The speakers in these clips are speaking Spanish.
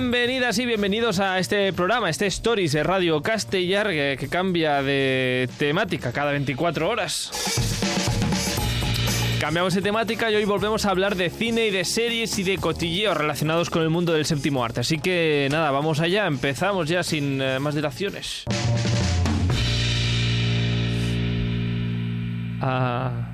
Bienvenidas y bienvenidos a este programa, este Stories de Radio Castellar que, que cambia de temática cada 24 horas. Cambiamos de temática y hoy volvemos a hablar de cine y de series y de cotilleos relacionados con el mundo del séptimo arte. Así que nada, vamos allá, empezamos ya sin eh, más dilaciones. Ah,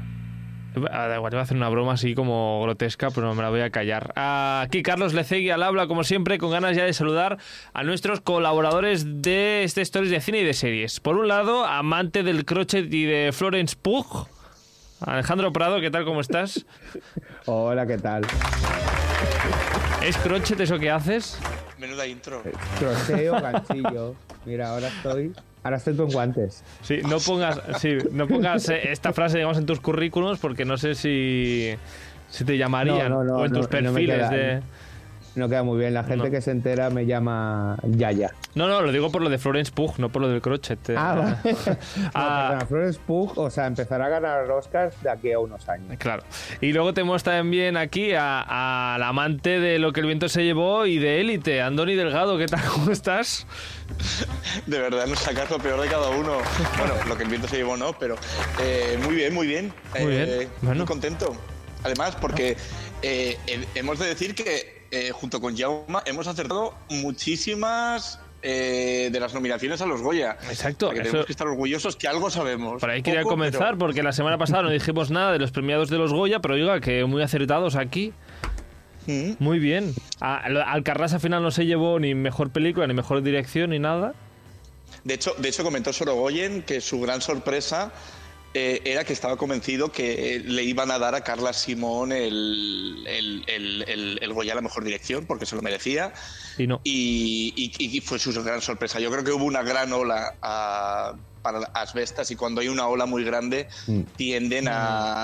igual, voy a hacer una broma así como grotesca, pero me la voy a callar. Ah, aquí Carlos Lecegui al habla, como siempre, con ganas ya de saludar a nuestros colaboradores de este Stories de cine y de series. Por un lado, amante del crochet y de Florence Pugh. Alejandro Prado, ¿qué tal? ¿Cómo estás? Hola, ¿qué tal? ¿Es crochet eso que haces? Menuda intro. Crochet o ganchillo. Mira, ahora estoy. Ahora estoy con guantes. Sí, no pongas, sí, no pongas eh, esta frase, digamos, en tus currículums porque no sé si, si te llamarían No, no, no, o en tus no, no me perfiles queda- de... No queda muy bien. La gente No. que se entera me llama Yaya. No, no, lo digo por lo de Florence Pugh, no por lo del crochet. eh. Ah, vale. Ah. No, perdona, Florence Pugh, o sea, empezará a ganar Oscars de aquí a unos años. Claro. Y luego tenemos también aquí a- al amante de lo que el viento se llevó y de élite, Andoni Delgado, ¿qué tal? ¿Cómo estás? De verdad, nos sacas lo peor de cada uno. Bueno, lo que el viento se llevó no, pero eh, muy bien, muy bien. Muy bien, Eh, bueno. Muy contento. Además, porque eh, he- hemos de decir que eh, junto con Jauma hemos acertado muchísimas eh, de las nominaciones a los Goya. Exacto, que eso- tenemos que estar orgullosos que algo sabemos. Por ahí quería Poco, comenzar, pero- porque la semana pasada no dijimos nada de los premiados de los Goya, pero oiga, que muy acertados aquí. Mm. Muy bien. Alcarrás al final no se llevó ni mejor película, ni mejor dirección, ni nada. De hecho, de hecho comentó Sorogoyen que su gran sorpresa eh, era que estaba convencido que le iban a dar a Carla Simón el, el, el, el- el Goya a la mejor dirección, porque se lo merecía, Y no. y, y- y fue su gran sorpresa. Yo creo que hubo una gran ola ah, para las asbestas y cuando hay una ola muy grande Mm. tienden a,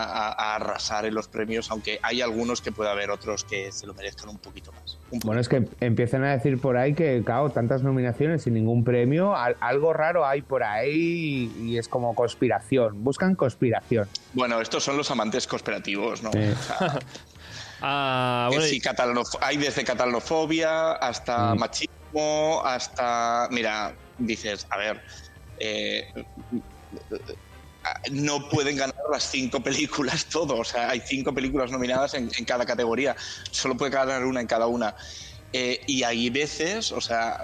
a- a arrasar en los premios, aunque hay algunos que puede haber otros que se lo merezcan un poquito más. Un Bueno, es que empiezan a decir por ahí que, claro, tantas nominaciones sin ningún premio, al- algo raro hay por ahí y, y es como conspiración. Buscan conspiración. Bueno, estos son los amantes conspirativos, ¿no? Sí. O sea, Ah, bueno, sí, hay desde catalanofobia hasta Mm. machismo, hasta. Mira, dices, a ver. Eh, no pueden ganar las cinco películas todo. O sea, hay cinco películas nominadas en, en cada categoría. Solo puede ganar una en cada una. Eh, y hay veces, o sea,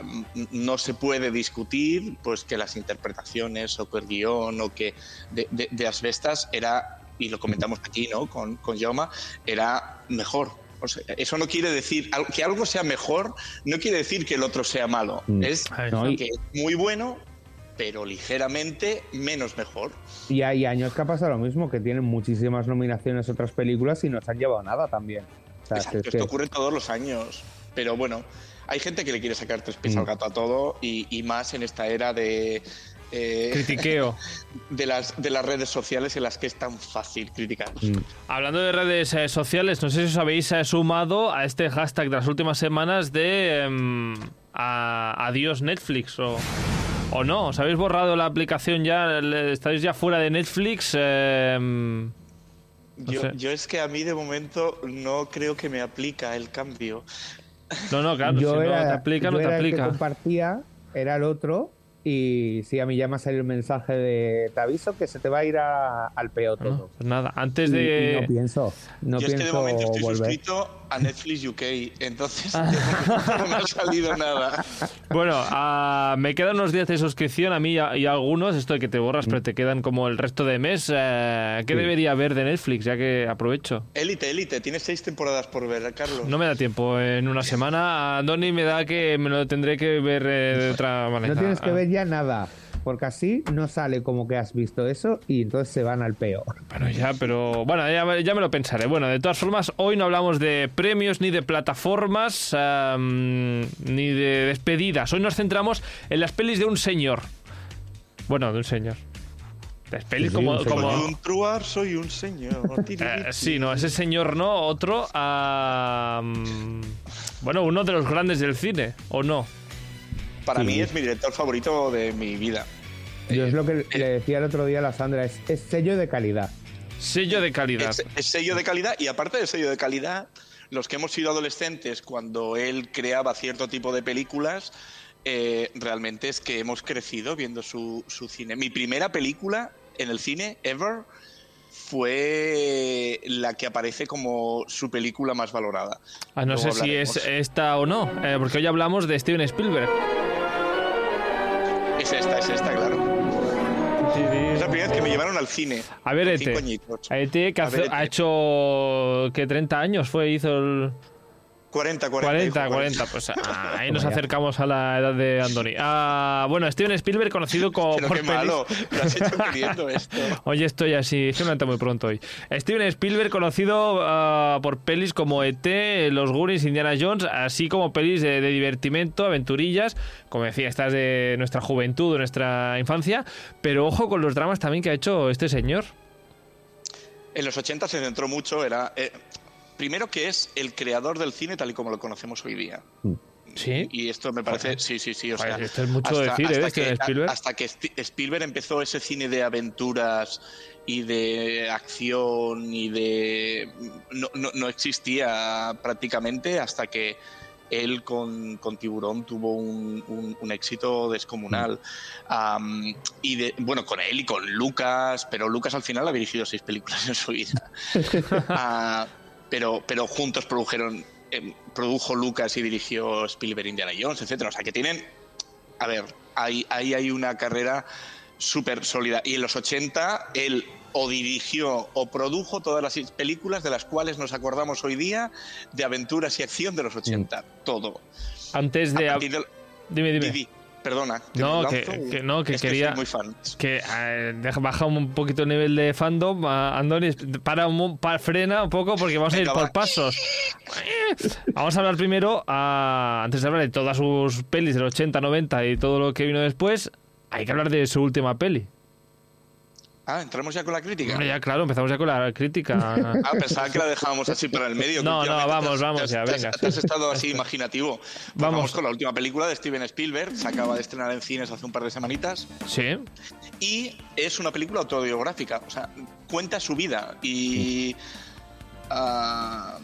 no se puede discutir pues que las interpretaciones o que el guion o que de, de, de Asbestas era, y lo comentamos aquí, ¿no? Con, con Jaume, era mejor. O sea, eso no quiere decir que algo sea mejor, no quiere decir que el otro sea malo. Mm. Es No, y- que es muy bueno, pero ligeramente menos mejor. Y hay años que ha pasado lo mismo, que tienen muchísimas nominaciones otras películas y no se han llevado nada también. O sea, Exacto, es que- esto ocurre todos los años. Pero bueno, hay gente que le quiere sacar tres pies Mm. al gato a todo y, y más en esta era de, eh, critiqueo. de, las, de las redes sociales en las que es tan fácil criticar. Mm. Hablando de redes eh, sociales, no sé si os habéis eh, sumado a este hashtag de las últimas semanas de em, a- adiós Netflix o, o no. ¿Os habéis borrado la aplicación ya? ¿Estáis ya fuera de Netflix? Em, No Yo, es que a mí de momento no creo que me aplica el cambio. no, no, claro, yo si era, no te aplica, yo no te era el que aplica. compartía, era el otro. Y sí, a mí ya me ha salido el mensaje de te aviso que se te va a ir a- al peo Ah, No, todo. pues nada, antes Y- y de... no pienso, no yo es que de pienso momento estoy volver. suscrito a Netflix UK, entonces no me ha salido nada. Bueno, ah, me quedan unos días de suscripción a mí y a, y a algunos, esto de que te borras, pero te quedan como el resto de mes. eh, ¿Qué Sí. debería haber de Netflix? Ya que aprovecho. Élite, élite, tienes seis temporadas por ver, Carlos. No me da tiempo en una semana. A Donny me da que me lo tendré que ver eh, de otra manera. No tienes que ver ya nada, porque así no sale como que has visto eso y entonces se van al peo. Bueno, ya, pero bueno, ya, me- ya me lo pensaré. Bueno, de todas formas, hoy no hablamos de premios ni de plataformas ni de despedidas. Hoy nos centramos en las pelis de un señor. Bueno, de un señor. Las pelis Sí, como, un señor. como- Soy un truar, soy un señor. Eh, sí, no, ese señor no, otro. bueno, uno de los grandes del cine, ¿o no? Para Sí. mí es mi director favorito de mi vida. Yo es lo que eh, le decía el otro día a la Sandra, es, es sello de calidad. Sello de calidad. Es, es sello de calidad y aparte del sello de calidad, los que hemos sido adolescentes cuando él creaba cierto tipo de películas, eh, realmente es que hemos crecido viendo su, su cine. Mi primera película en el cine, ever, fue la que aparece como su película más valorada. Ah, no Luego sé si es esta o no, eh, porque hoy hablamos de Steven Spielberg. Es esta, es esta, claro. Primera vez que me llevaron al cine. A ver, Ete. A ET, que hace- ver, ha hecho que 30 años fue, hizo el 40, 40. 40, hijo, 40, pues ah, ahí nos acercamos a la edad de Andoni. Ah, bueno, Steven Spielberg conocido como Pero por qué pelis- malo, lo has hecho queriendo esto. Hoy estoy así, es que me levanto muy pronto hoy. Steven Spielberg, conocido ah, por pelis como E.T., Los Goonies, Indiana Jones, así como pelis de, de divertimento, aventurillas, como decía, estas de nuestra juventud, de nuestra infancia, pero ojo con los dramas también que ha hecho este señor. En los 80 se centró mucho, era... eh, primero que es el creador del cine tal y como lo conocemos hoy día. Sí. Y esto me parece, sí, sí, sí, o Joder, sea, esto es mucho decir, ¿eh, de Steven que, Spielberg? hasta que Spielberg empezó ese cine de aventuras y de acción y de no, no- no existía prácticamente hasta que él con, con Tiburón tuvo un, un- un éxito descomunal. Am, y de, bueno, con él y con Lucas, pero Lucas al final ha dirigido seis películas en su vida. Ah, pero, pero juntos produjeron, eh, produjo Lucas y dirigió Spielberg, Indiana Jones, etcétera. O sea que tienen, a ver, ahí, ahí hay una carrera súper sólida. Y en los 80 él o dirigió o produjo todas las películas de las cuales nos acordamos hoy día de aventuras y acción de los 80. Todo. Antes A de... del- Dime, dime. Di, di, perdona. te No, que- que no, que es quería- soy muy fan. que eh, baja un poquito el nivel de fandom. Andoni, para, un, mo- pa- frena un poco porque vamos a ir por va. pasos. Vamos a hablar primero, a- antes de hablar de todas sus pelis del 80, 90 y todo lo que vino después, hay que hablar de su última peli. Ah, entramos ya con la crítica. Hombre, ya claro, empezamos ya con la crítica. Ah, pensaba que la dejábamos así para el medio. No, no, vamos, vamos has- ya, te has- venga. Te has estado así imaginativo. Pues Vamos. vamos. con la última película de Steven Spielberg. Se acaba de estrenar en cines hace un par de semanitas. sí, Y es una película autobiográfica. O sea, cuenta su vida. Y. ah,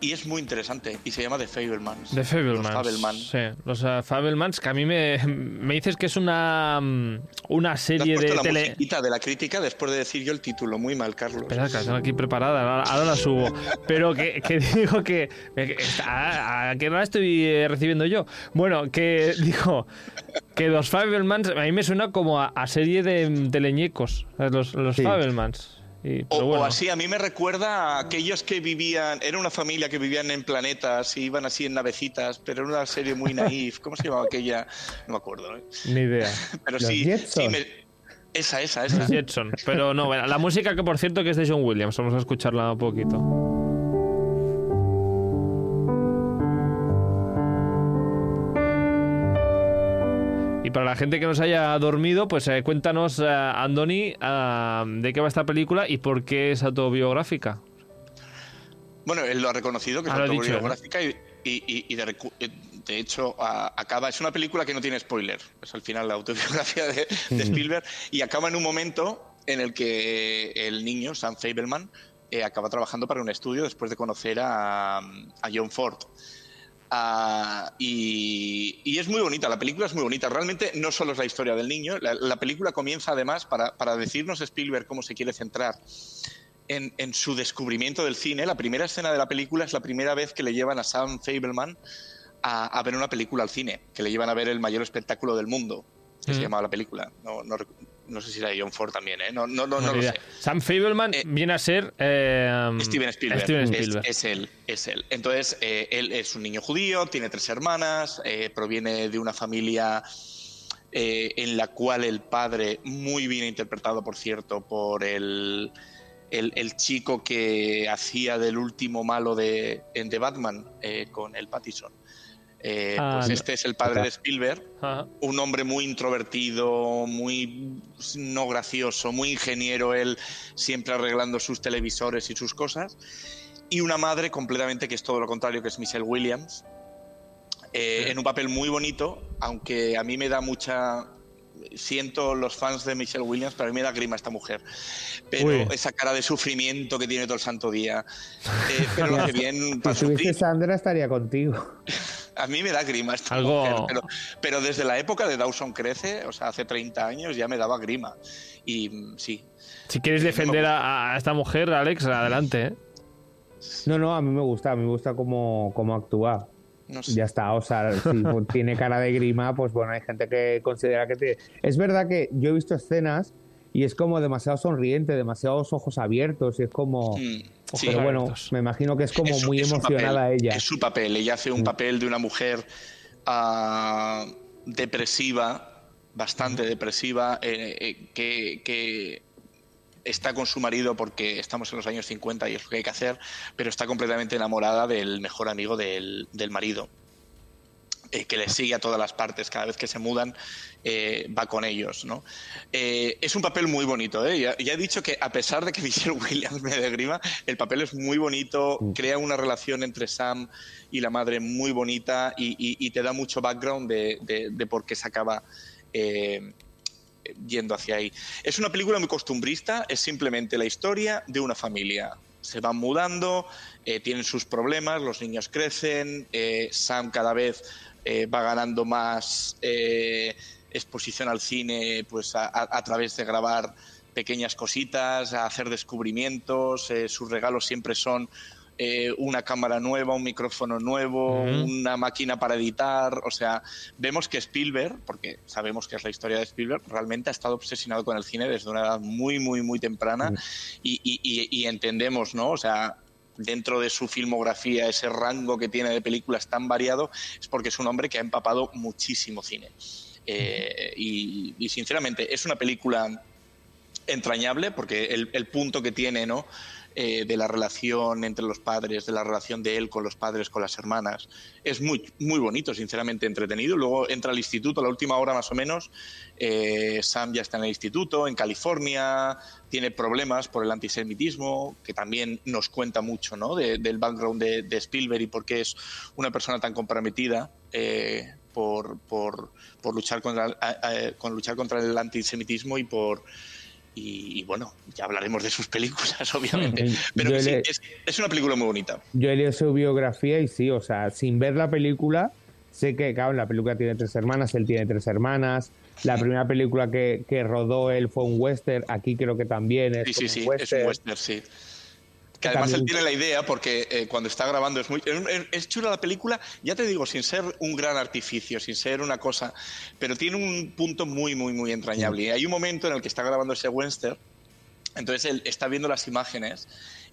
y es muy interesante. Y se llama The Fablemans. The Fablemans. Los Fabelmans. Sí, los eh, Fabelmans, que a mí me, me dices que es una, mm, una ¿Te has serie de la tele. de la crítica después de decir yo el título? Muy mal, Carlos. Espera, que la tengo aquí preparada, ahora, ahora la subo. Pero que, que digo que. que ¿A qué hora estoy eh, recibiendo yo? Bueno, que digo que los Fabelmans a mí me suena como a, a serie de, de leñecos. ¿sabes? Los, los Sí. Fabelmans. Y, O, pero o bueno. así, a mí me recuerda a aquellos que vivían, era una familia que vivían en planetas y iban así en navecitas, pero era una serie muy naif. ¿Cómo se llamaba aquella? No me acuerdo. ¿eh? Ni idea. Pero Los sí, Jetson. sí me- esa, esa, esa. Jetson. Pero no, bueno, la música que por cierto que es de John Williams. Vamos a escucharla un poquito. Y para la gente que nos haya dormido, pues eh, cuéntanos, eh, Andoni, ah, de qué va esta película y por qué es autobiográfica. Bueno, él lo ha reconocido que es Ah, dicho, autobiográfica y, y- y- y de, recu- eh, de hecho a- acaba, es una película que no tiene spoiler, es al final la autobiografía de, de Spielberg y acaba en un momento en el que el niño, Sam Fableman, eh, acaba trabajando para un estudio después de conocer a, a John Ford. Ah, y, y es muy bonita, la película es muy bonita. Realmente no solo es la historia del niño, la, la película comienza además para, para decirnos Spielberg cómo se quiere centrar en, en su descubrimiento del cine. La primera escena de la película es la primera vez que le llevan a Sam Fableman a, a ver una película al cine, que le llevan a ver el mayor espectáculo del mundo, que se Mm. llamaba la película. No, no, no sé si era John Ford también, ¿eh? No, no, no, no lo sé. Sam Fableman Eh, viene a ser eh, Steven Spielberg. Steven Es- Spielberg. Es, él, es él. Entonces, eh, él es un niño judío, tiene tres hermanas, proviene de una familia en la cual el padre, muy bien interpretado, por cierto, por el, el, el chico que hacía del último malo de, en The Batman eh, con el Pattison. Eh, Ah, pues no. este es el padre de Spielberg, Ajá. un hombre muy introvertido, muy no gracioso, muy ingeniero, él siempre arreglando sus televisores y sus cosas. Y una madre completamente que es todo lo contrario, que es Michelle Williams, eh, Sí. en un papel muy bonito, aunque a mí me da mucha siento los fans de Michelle Williams, pero a mí me da grima esta mujer. Pero esa cara de sufrimiento que tiene todo el santo día. Eh, pero lo que bien. Si tuviese Sandra, estaría contigo. a mí me da grima esta mujer. Pero, desde la época de Dawson Crece, o sea, hace 30 años, ya me daba grima. Y mm, sí. Si quieres defender a, esta mujer, Alex, adelante. ¿eh? No, no, a mí me gusta, a mí me gusta cómo, cómo actúa. Ya está, o sea, si tiene cara de grima, pues bueno, hay gente que considera que tiene... Es verdad que yo he visto escenas y es como demasiado sonriente, demasiados ojos abiertos y es como... Mm, pero bueno, me imagino que es como muy emocionada ella. Es su papel, ella hace un mm. papel de una mujer uh, depresiva, bastante depresiva, eh, eh, que, que está con su marido porque estamos en los años 50 y es lo que hay que hacer, pero está completamente enamorada del mejor amigo del, marido. Eh, que le sigue a todas las partes, cada vez que se mudan eh, va con ellos. ¿no? Eh, es un papel muy bonito. Ya, he dicho que a pesar de que Michelle Williams me degrima, el papel es muy bonito, mm. crea una relación entre Sam y la madre muy bonita y, te da mucho background de, de, por qué se acaba yendo hacia ahí. Es una película muy costumbrista, es simplemente la historia de una familia. Se van mudando, eh, tienen sus problemas, los niños crecen, eh, Sam cada vez eh, va ganando más exposición al cine pues a, través de grabar pequeñas cositas, a hacer descubrimientos, sus regalos siempre son eh, una cámara nueva, un micrófono nuevo, una máquina para editar. O sea, vemos que Spielberg, porque sabemos que es la historia de Spielberg, realmente ha estado obsesionado con el cine desde una edad muy, muy, muy temprana y, entendemos, ¿no? O sea, dentro de su filmografía, ese rango que tiene de películas tan variado, es porque es un hombre que ha empapado muchísimo cine. Eh, y, sinceramente, es una película entrañable porque el, el punto que tiene, ¿no? Eh, de la relación entre los padres, de la relación de él con los padres, con las hermanas. Es muy, muy bonito, sinceramente entretenido. Luego entra al instituto, a la última hora más o menos. Eh, Sam ya está en el instituto, en California, tiene problemas por el antisemitismo, que también nos cuenta mucho ¿no? del background de, Spielberg y por qué es una persona tan comprometida. Eh, por, por, por, luchar con luchar contra el antisemitismo y por y, bueno, ya hablaremos de sus películas, obviamente. Pero es, una película muy bonita. Yo he leído su biografía y sí, o sea, sin ver la película, sé que, claro, la película tiene tres hermanas, él tiene tres hermanas. La primera película que, que, rodó él fue un western, aquí creo que también es sí, sí, sí, es un western, sí. Que además él tiene la idea, porque eh, cuando está grabando es muy. Es chula la película, ya te digo, sin ser un gran artificio, sin ser una cosa. Pero tiene un punto muy, muy, muy entrañable. Y hay un momento en el que está grabando ese western, entonces él está viendo las imágenes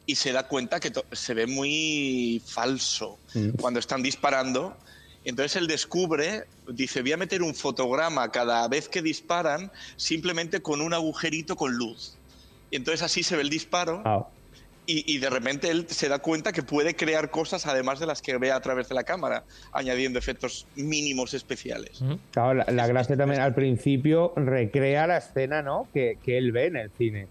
y se da cuenta que se ve muy falso mm. cuando están disparando. Entonces él descubre, dice, voy a meter un fotograma cada vez que disparan simplemente con un agujerito con luz. Y entonces así se ve el disparo. Y, de repente él se da cuenta que puede crear cosas además de las que ve a través de la cámara, añadiendo efectos mínimos especiales. Claro, la, gracia también al principio recrea la escena, ¿no? Que, él ve en el cine.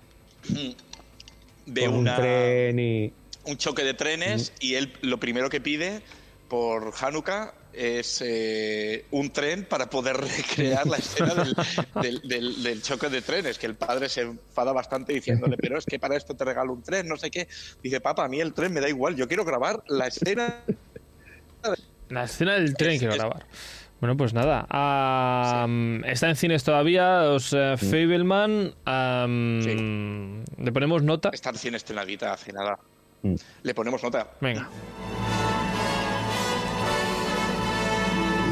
Ve un tren y... un choque de trenes y él lo primero que pide por Hanukkah es eh, un tren para poder recrear la escena del, choque de trenes, que el padre se enfada bastante diciéndole, pero es que para esto te regalo un tren, no sé qué. Dice, papá, a mí el tren me da igual, yo quiero grabar la escena... La escena del tren quiero grabar. Bueno, pues nada. Está en cines todavía, os uh, Fableman. ¿Le ponemos nota? Está en cines estrenadita hace nada. Mm. Le ponemos nota. Venga.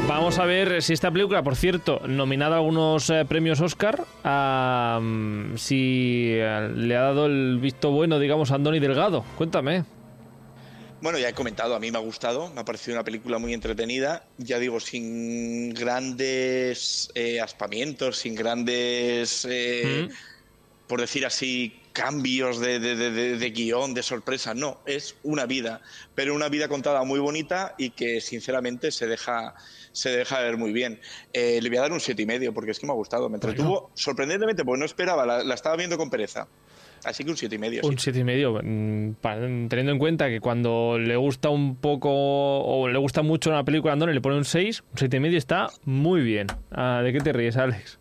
Vamos a ver si esta película, por cierto, nominada a algunos eh, premios Oscar, si eh, le ha dado el visto bueno, digamos, a Andoni Delgado. Cuéntame. Bueno, ya he comentado, a mí me ha gustado, me ha parecido una película muy entretenida, ya digo, sin grandes eh, aspamientos, sin grandes, por decir así, cambios de, de, guion, de sorpresa, no, es una vida, pero una vida contada muy bonita y que sinceramente se deja, se deja ver muy bien. Eh, le voy a dar un siete y medio porque es que me ha gustado, me entretuvo sorprendentemente porque no esperaba, la, estaba viendo con pereza. Así que un siete y medio. Un siete y medio, mm, teniendo en cuenta que cuando le gusta un poco o le gusta mucho una película a Andoni le pone un 6, un siete y medio está muy bien. Ah, ¿De qué te ríes, Alex?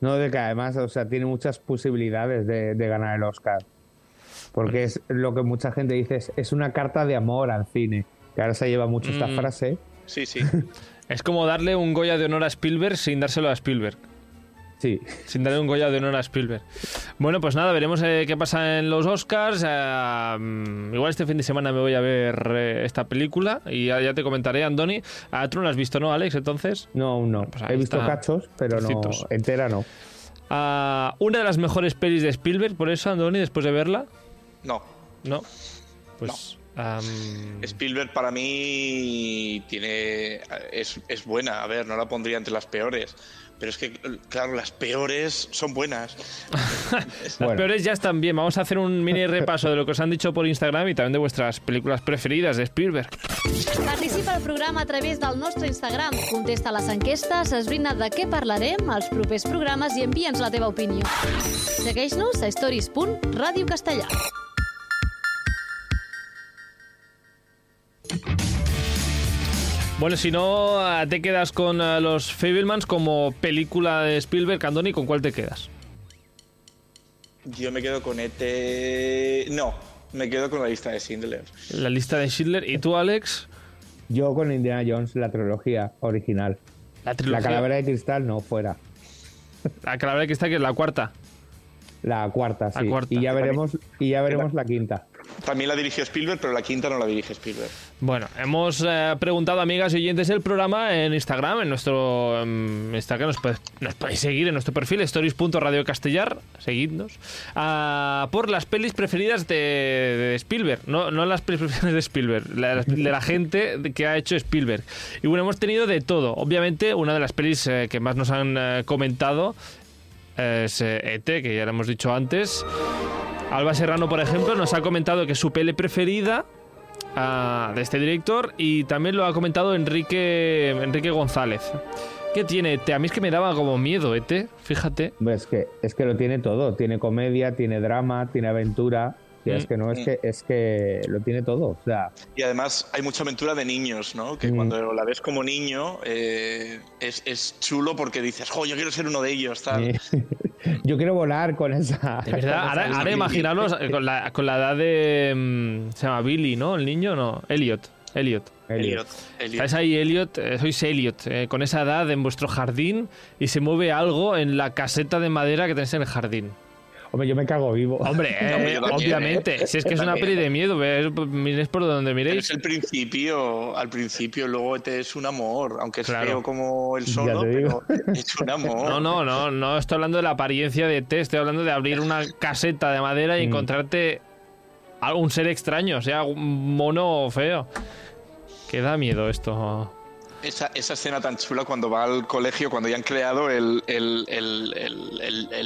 No, de que además, o sea, tiene muchas posibilidades de, ganar el Oscar. Porque es lo que mucha gente dice, es, una carta de amor al cine. Que ahora se lleva mucho esta mm. frase. Sí, sí. es como darle un Goya de honor a Spielberg sin dárselo a Spielberg. Sí. Sin darle un Goya de honor a Spielberg. Bueno, pues nada, veremos eh, qué pasa en los Oscars. Eh, mm, igual este fin de semana me voy a ver eh, esta película y ya, te comentaré, Andoni. ¿A tú no la has visto, no, Alex, entonces? No, no. Pues He visto cachos, pero no, entera no. Ah, una de las mejores pelis de Spielberg, por eso, Andoni, después de verla. No. No. Pues. Spielberg para mí tiene es, es, buena, a ver, no la pondría entre las peores, pero es que, claro, las peores son buenas. las peores ya están bien. Vamos a hacer un mini repaso de lo que os han dicho por Instagram y también de vuestras películas preferidas de Spielberg. Participa al programa a través del nostre Instagram. Contesta les enquestes, esbrina de què parlarem als propers programes i envia'ns la teva opinió. Segueix-nos a stories.radiocastellà. Bueno, si no, te quedas con eh, los Fablemans como película de Spielberg, Andoni, ¿con cuál te quedas? Yo me quedo con ET... No, me quedo con la lista de Schindler. La lista de Schindler. ¿Y tú, Alex? Yo con Indiana Jones, la trilogía original. La, trilogía? la calavera de cristal, no, fuera. La calavera de cristal, que es la cuarta. La cuarta, sí. Y ya veremos, y ya veremos la quinta. También la dirigió Spielberg, pero la quinta no la dirige Spielberg. Bueno, hemos eh, preguntado, amigas y oyentes, el programa en Instagram, en nuestro Instagram, nos, podéis seguir en nuestro perfil, stories.radiocastellar, seguidnos, uh, por las pelis preferidas de, Spielberg, no, no las pelis preferidas de Spielberg, de la gente que ha hecho Spielberg. Y bueno, hemos tenido de todo. Obviamente, una de las pelis eh, que más nos han eh, comentado es ET, e que ya lo hemos dicho antes. Alba Serrano, por ejemplo, nos ha comentado que su pele preferida ah, de este director y también lo ha comentado Enrique, Enrique González. ¿Qué tiene A mí es que me daba como miedo, ¿eh? Fíjate. Es que, es que lo tiene todo. Tiene comedia, tiene drama, tiene aventura es mm. que no, es que, es que lo tiene todo. O sea. Y además hay mucha aventura de niños, ¿no? Que mm. cuando la ves como niño eh, es, es, chulo porque dices, jo, yo quiero ser uno de ellos, tal. yo quiero volar con esa. De verdad, ahora, ahora imaginaros con la, con la edad de. Mm, se llama Billy, ¿no? El niño, no. Elliot. Elliot. Elliot. Elliot. ahí, Elliot? Eh, sois Elliot, eh, con esa edad en vuestro jardín y se mueve algo en la caseta de madera que tenéis en el jardín. Hombre, yo me cago vivo. Hombre, eh, obviamente. Si es que es una peli de miedo, miréis por donde miréis. es el principio, al principio, luego te es un amor, aunque es feo como el solo, pero es un amor. No, no, no, no estoy hablando de la apariencia de T, estoy hablando de abrir una caseta de madera y mm. encontrarte algún ser extraño, o sea, un mono feo. Que da miedo esto. Esa, esa, escena tan chula cuando va al colegio, cuando ya han creado el, el,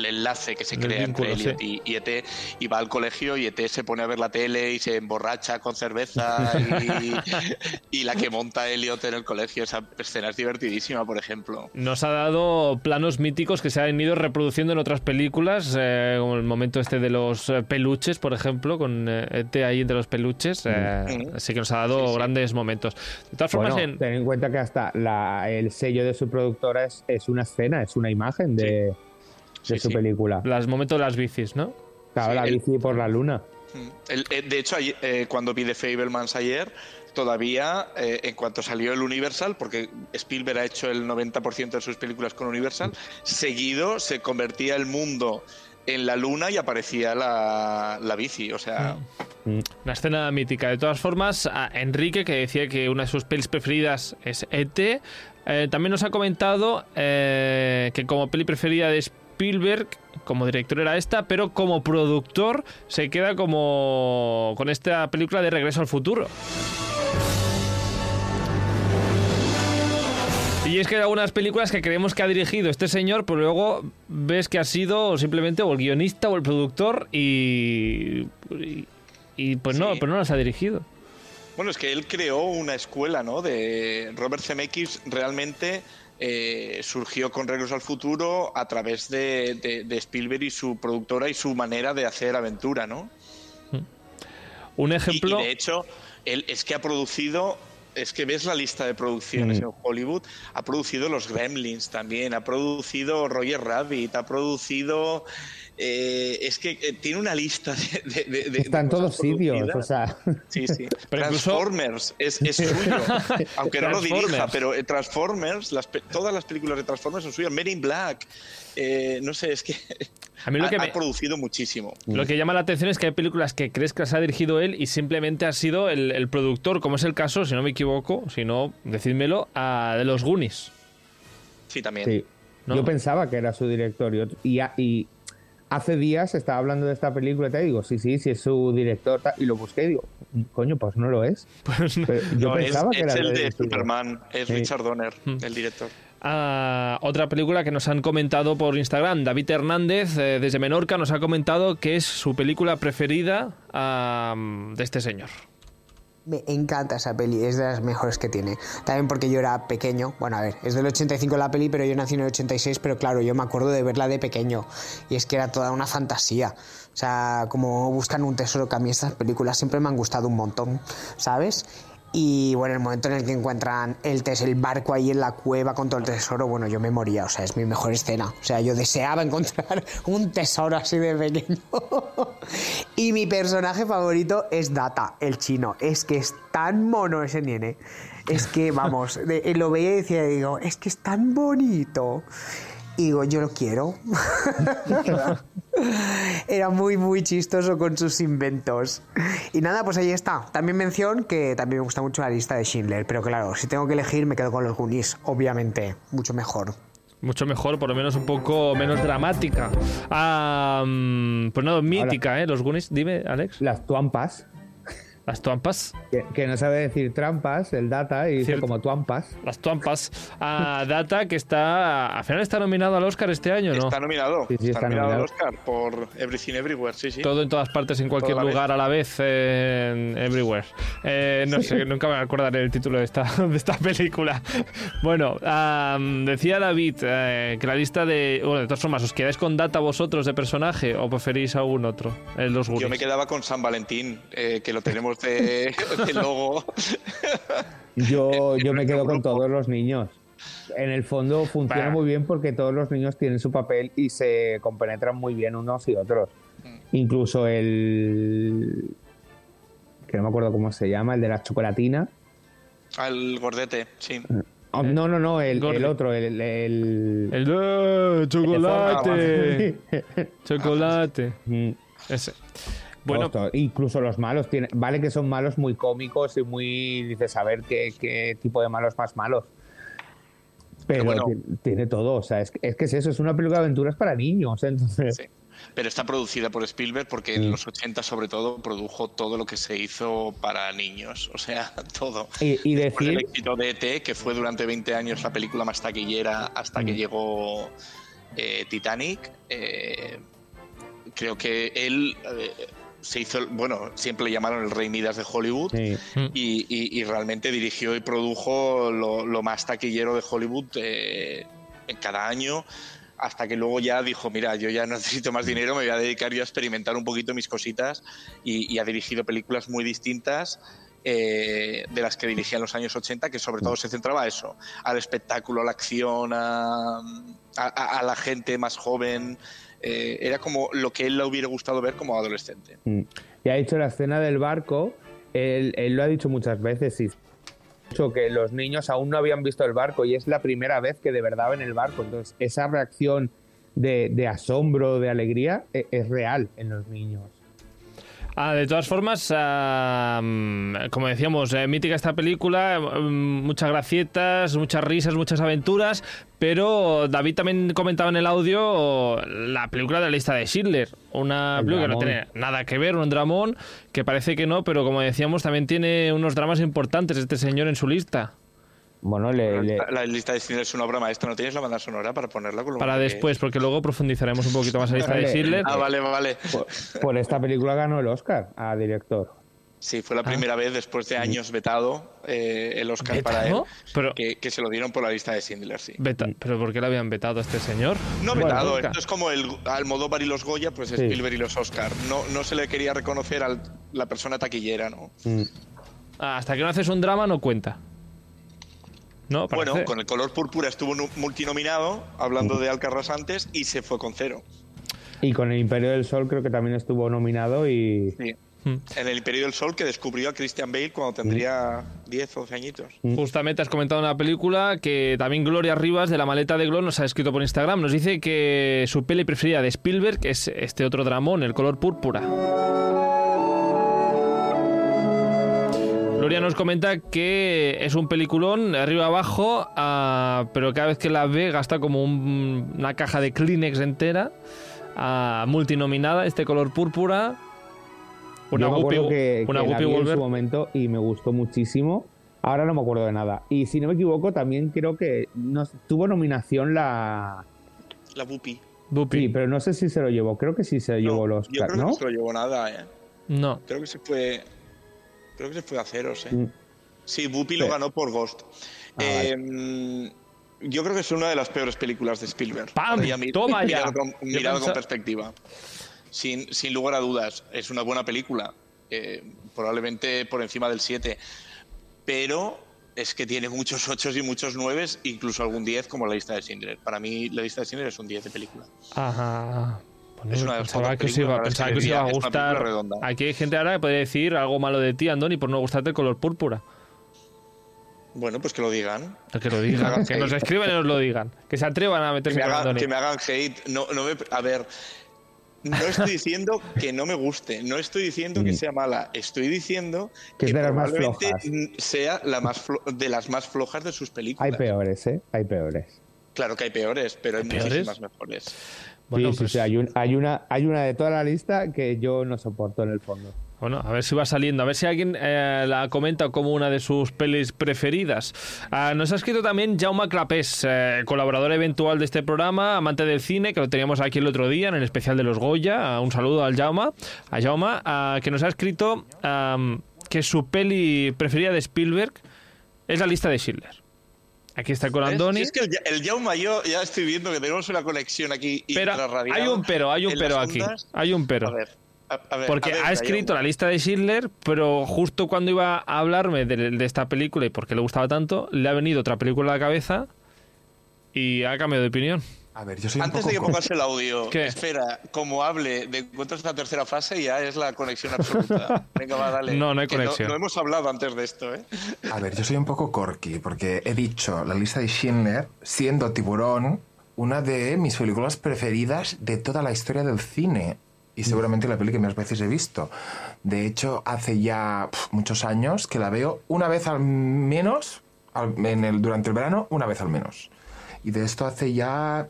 enlace que se crea entre Elliot y, ET, y va al colegio y ET se pone a ver la tele y se emborracha con cerveza y, la que monta Elliot en el colegio. Esa escena es divertidísima, por ejemplo. Nos ha dado planos míticos que se han ido reproduciendo en otras películas, eh, como el momento este de los eh, peluches, por ejemplo, con ET ahí entre los peluches. Eh, así que nos ha dado grandes momentos. De todas formas, ten en cuenta que hasta el sello de su productora es, una escena, es una imagen de, su película. Los momentos de las bicis, ¿no? Claro, la bici por la luna. Mm. Eh, de hecho, eh, cuando vi The Fablemans ayer, todavía, eh, en cuanto salió el Universal, porque Spielberg ha hecho el 90% de sus películas con Universal, seguido se convertía el mundo en la luna y aparecía la, la bici, o sea... Mm. Una escena mítica. De todas formas, a Enrique, que decía que una de sus pelis preferidas es ET, eh, también nos ha comentado eh, que como peli preferida de Spielberg, como director era esta, pero como productor se queda como con esta película de Regreso al Futuro. Y es que hay algunas películas que creemos que ha dirigido este señor, pero luego ves que ha sido simplemente o el guionista o el productor y, y, pues no, pero no las ha dirigido. Bueno, es que él creó una escuela, ¿no? De Robert Zemeckis realmente eh, surgió con Regreso al Futuro a través de, Spielberg y su productora y su manera de hacer aventura, ¿no? Un ejemplo. Y, de hecho, él es que ha producido es que ves la lista de producciones mm. en Hollywood, ha producido los Gremlins también, ha producido Roger Rabbit, ha producido... Eh, es que eh, tiene una lista de... de, Está en todos sitios, o sea... Sí, sí. Transformers es, es, suyo, aunque no lo dirija, pero eh, Transformers, las, todas las películas de Transformers son suyas, Men in Black, no sé, es que... A mí lo que ha, me... ha producido muchísimo. Lo que llama la atención es que hay películas que crees que las ha dirigido él y simplemente ha sido el, productor, como es el caso, si no me equivoco, si no, decídmelo, a, de los Goonies. Sí, también. Yo pensaba que era su director y, y, hace días estaba hablando de esta película y te digo, sí, sí, sí es su director y lo busqué y digo, coño, pues no lo es. Pues yo pensaba que era el de Superman, es Richard Donner, mm. el director a otra película que nos han comentado por Instagram. David Hernández, eh, desde Menorca, nos ha comentado que es su película preferida de este señor. Me encanta esa peli, es de las mejores que tiene. También porque yo era pequeño. Bueno, a ver, es del 85 la peli, pero yo nací en el 86, pero claro, yo me acuerdo de verla de pequeño. Y es que era toda una fantasía. O sea, como buscan un tesoro, que a mí estas películas siempre me han gustado un montón, ¿sabes? Y bueno, el momento en el que encuentran el, el barco ahí en la cueva con todo el tesoro, bueno, yo me moría, o sea, es mi mejor escena. O sea, yo deseaba encontrar un tesoro así de pequeño. y mi personaje favorito es Data, el chino. Es que es tan mono ese nene. Es que, vamos, lo veía y decía, digo, es que es tan bonito. Y digo, yo lo quiero. Era muy, muy chistoso con sus inventos. Y nada, pues ahí está. También mención que también me gusta mucho la lista de Schindler. Pero claro, si tengo que elegir, me quedo con los Goonies, obviamente. Mucho mejor. Mucho mejor, por lo menos un poco menos dramática. Ah, mm, pues nada, mítica, ¿eh? Los Goonies. Dime, Alex. Las tuampas. Las tuampas. Que, no sabe decir trampas, el Data, y dice como tuampas. Las tuampas. A Data, que está. Al final está nominado al Oscar este año, ¿no? Está nominado. está, nominado, al Oscar por Everything Everywhere, sí, sí. Todo en todas partes, en cualquier lugar a la vez, en Everywhere. Eh, no sé, nunca me acordaré el título de esta, de esta película. Bueno, decía David eh, que la lista de. Bueno, de todas formas, ¿os quedáis con Data vosotros de personaje o preferís algún otro? los Yo me quedaba con San Valentín, eh, que lo tenemos de, logo. Yo, yo me quedo con todos los niños. En el fondo funciona muy bien porque todos los niños tienen su papel y se compenetran muy bien unos y otros. Mm. Incluso el. que no me acuerdo cómo se llama, el de la chocolatina. Al gordete, sí. Oh, no, no, no, el, el otro, el. El, el, chocolate. chocolate. Mm. Ese. Bueno, incluso los malos tienen, vale que son malos muy cómicos y muy dices a ver qué, qué tipo de malos más malos. Pero tiene, todo, o sea, es, es, que es eso, es una película de aventuras para niños, entonces. Sí. Pero está producida por Spielberg porque en los 80 sobre todo produjo todo lo que se hizo para niños, o sea, todo. Y, decir... el éxito de ET, que fue durante 20 años la película más taquillera hasta que llegó eh, Titanic, eh, creo que él... Eh, se hizo, bueno, siempre le llamaron el Rey Midas de Hollywood y, realmente dirigió y produjo lo, más taquillero de Hollywood eh, en cada año hasta que luego ya dijo, mira, yo ya no necesito más dinero, me voy a dedicar yo a experimentar un poquito mis cositas y, ha dirigido películas muy distintas. Eh, de las que dirigía en los años 80, que sobre todo se centraba a eso, al espectáculo, a la acción, a, a la gente más joven, eh, era como lo que él le hubiera gustado ver como adolescente. Mm. Y ha dicho la escena del barco, él, lo ha dicho muchas veces, y que los niños aún no habían visto el barco y es la primera vez que de verdad ven el barco. Entonces, esa reacción de, asombro, de alegría, e, es real en los niños. Ah, de todas formas, como decíamos, eh, mítica esta película, mm, muchas gracietas, muchas risas, muchas aventuras, pero David también comentaba en el audio la película de la lista de Schindler, una película que no tiene nada que ver, un dramón, que parece que no, pero como decíamos, también tiene unos dramas importantes este señor en su lista. Bueno, le, La, lista de Schindler es una obra maestra. ¿No tienes la banda sonora para ponerla? Con para después, porque luego profundizaremos un poquito más en la lista de Schindler. Ah, vale, vale. Por, esta película ganó el Oscar a director. Sí, fue la ah. primera vez después de años vetado eh, el Oscar para él, Pero... Que, se lo dieron por la lista de Schindler, sí. ¿Pero por qué le habían vetado a este señor? No vetado, esto es como el Almodóvar y los Goya, pues Spielberg y los Oscar. No, no se le quería reconocer a la persona taquillera, ¿no? Mm. hasta que no haces un drama no cuenta. ¿No? Bueno, con el color púrpura estuvo multinominado, hablando de Alcarraz antes, y se fue con cero. Y con el Imperio del Sol creo que también estuvo nominado y... Sí. Hmm. En el Imperio del Sol que descubrió a Christian Bale cuando tendría 10 o 11 añitos. Hmm. Justamente has comentado una película que también Gloria Rivas de la maleta de Glo nos ha escrito por Instagram. Nos dice que su peli preferida de Spielberg es este otro dramón, El color púrpura. Gloria nos comenta que es un peliculón arriba abajo, ah, pero cada vez que la ve gasta como una caja de Kleenex entera, uh, multinominada, este color púrpura. Una Guppy, que, una que en su momento y me gustó muchísimo. Ahora no me acuerdo de nada. Y si no me equivoco, también creo que tuvo nominación la. La Guppy. Sí, pero no sé si se lo llevó. Creo que sí se lo llevó los. Yo creo que no se lo llevó nada, ¿eh? No. Creo que se fue. Creo que se fue a ceros, ¿eh? Mm. Sí, Bupi lo ganó por Ghost. Ah, em, yo creo que es una de las peores películas de Spielberg. ¡Pam! Toma ya. Mirado con, perspectiva. Sin, sin, lugar a dudas, es una buena película. Eh, probablemente por encima del 7. Pero es que tiene muchos 8 y muchos 9, incluso algún 10 como la lista de Schindler. Para mí la lista de Schindler es un 10 de película. Ajá. Es una pensaba que, os iba, que os iba a gustar. Aquí hay gente ahora que puede decir algo malo de ti, Andoni, por no gustarte el color púrpura. Bueno, pues que lo digan. Que lo digan, que nos escriban y nos lo digan. Que se atrevan a meterse que me hagan, Que me hagan hate. No, no me, a ver, no estoy diciendo que no me guste, no estoy diciendo que mm. sea mala, estoy diciendo que, de las más flojas. sea la más de las más flojas de sus películas. Hay peores, ¿eh? Hay peores. Claro que hay peores, pero hay, muchísimas mejores. Bueno, sí, pues... hay, hay, una, hay una de toda la lista que yo no soporto en el fondo. Bueno, a ver si va saliendo, a ver si alguien eh, la comenta como una de sus pelis preferidas. Ah, nos ha escrito también Jaume Clapés, eh, colaborador eventual de este programa, amante del cine, que lo teníamos aquí el otro día en el especial de los Goya. Ah, un saludo al Jaume, a Jaume, ah, que nos ha escrito que su peli preferida de Spielberg es la lista de Schindler. Aquí está con Andoni. Es, que el, el Jaume yo ya estoy viendo que tenemos una conexión aquí pero hay un pero, hay un pero aquí. Hay un pero. porque ha escrito la lista de Schindler, pero justo cuando iba a hablarme de, esta película y por qué le gustaba tanto, le ha venido otra película a la cabeza y ha cambiado de opinión. A ver, yo soy Antes de que pongas el audio, espera, como hable de encuentros esta tercera fase, ya es la conexión absoluta. Venga, va, dale. No, no hay conexión. No, hemos hablado antes de esto, ¿eh? A ver, yo soy un poco corky, porque he dicho la lista de Schindler, siendo Tiburón una de mis películas preferidas de toda la historia del cine. Y seguramente la peli que más veces he visto. De hecho, hace ya muchos años que la veo una vez al menos, en el, durante el verano, una vez al menos. Y de esto hace ya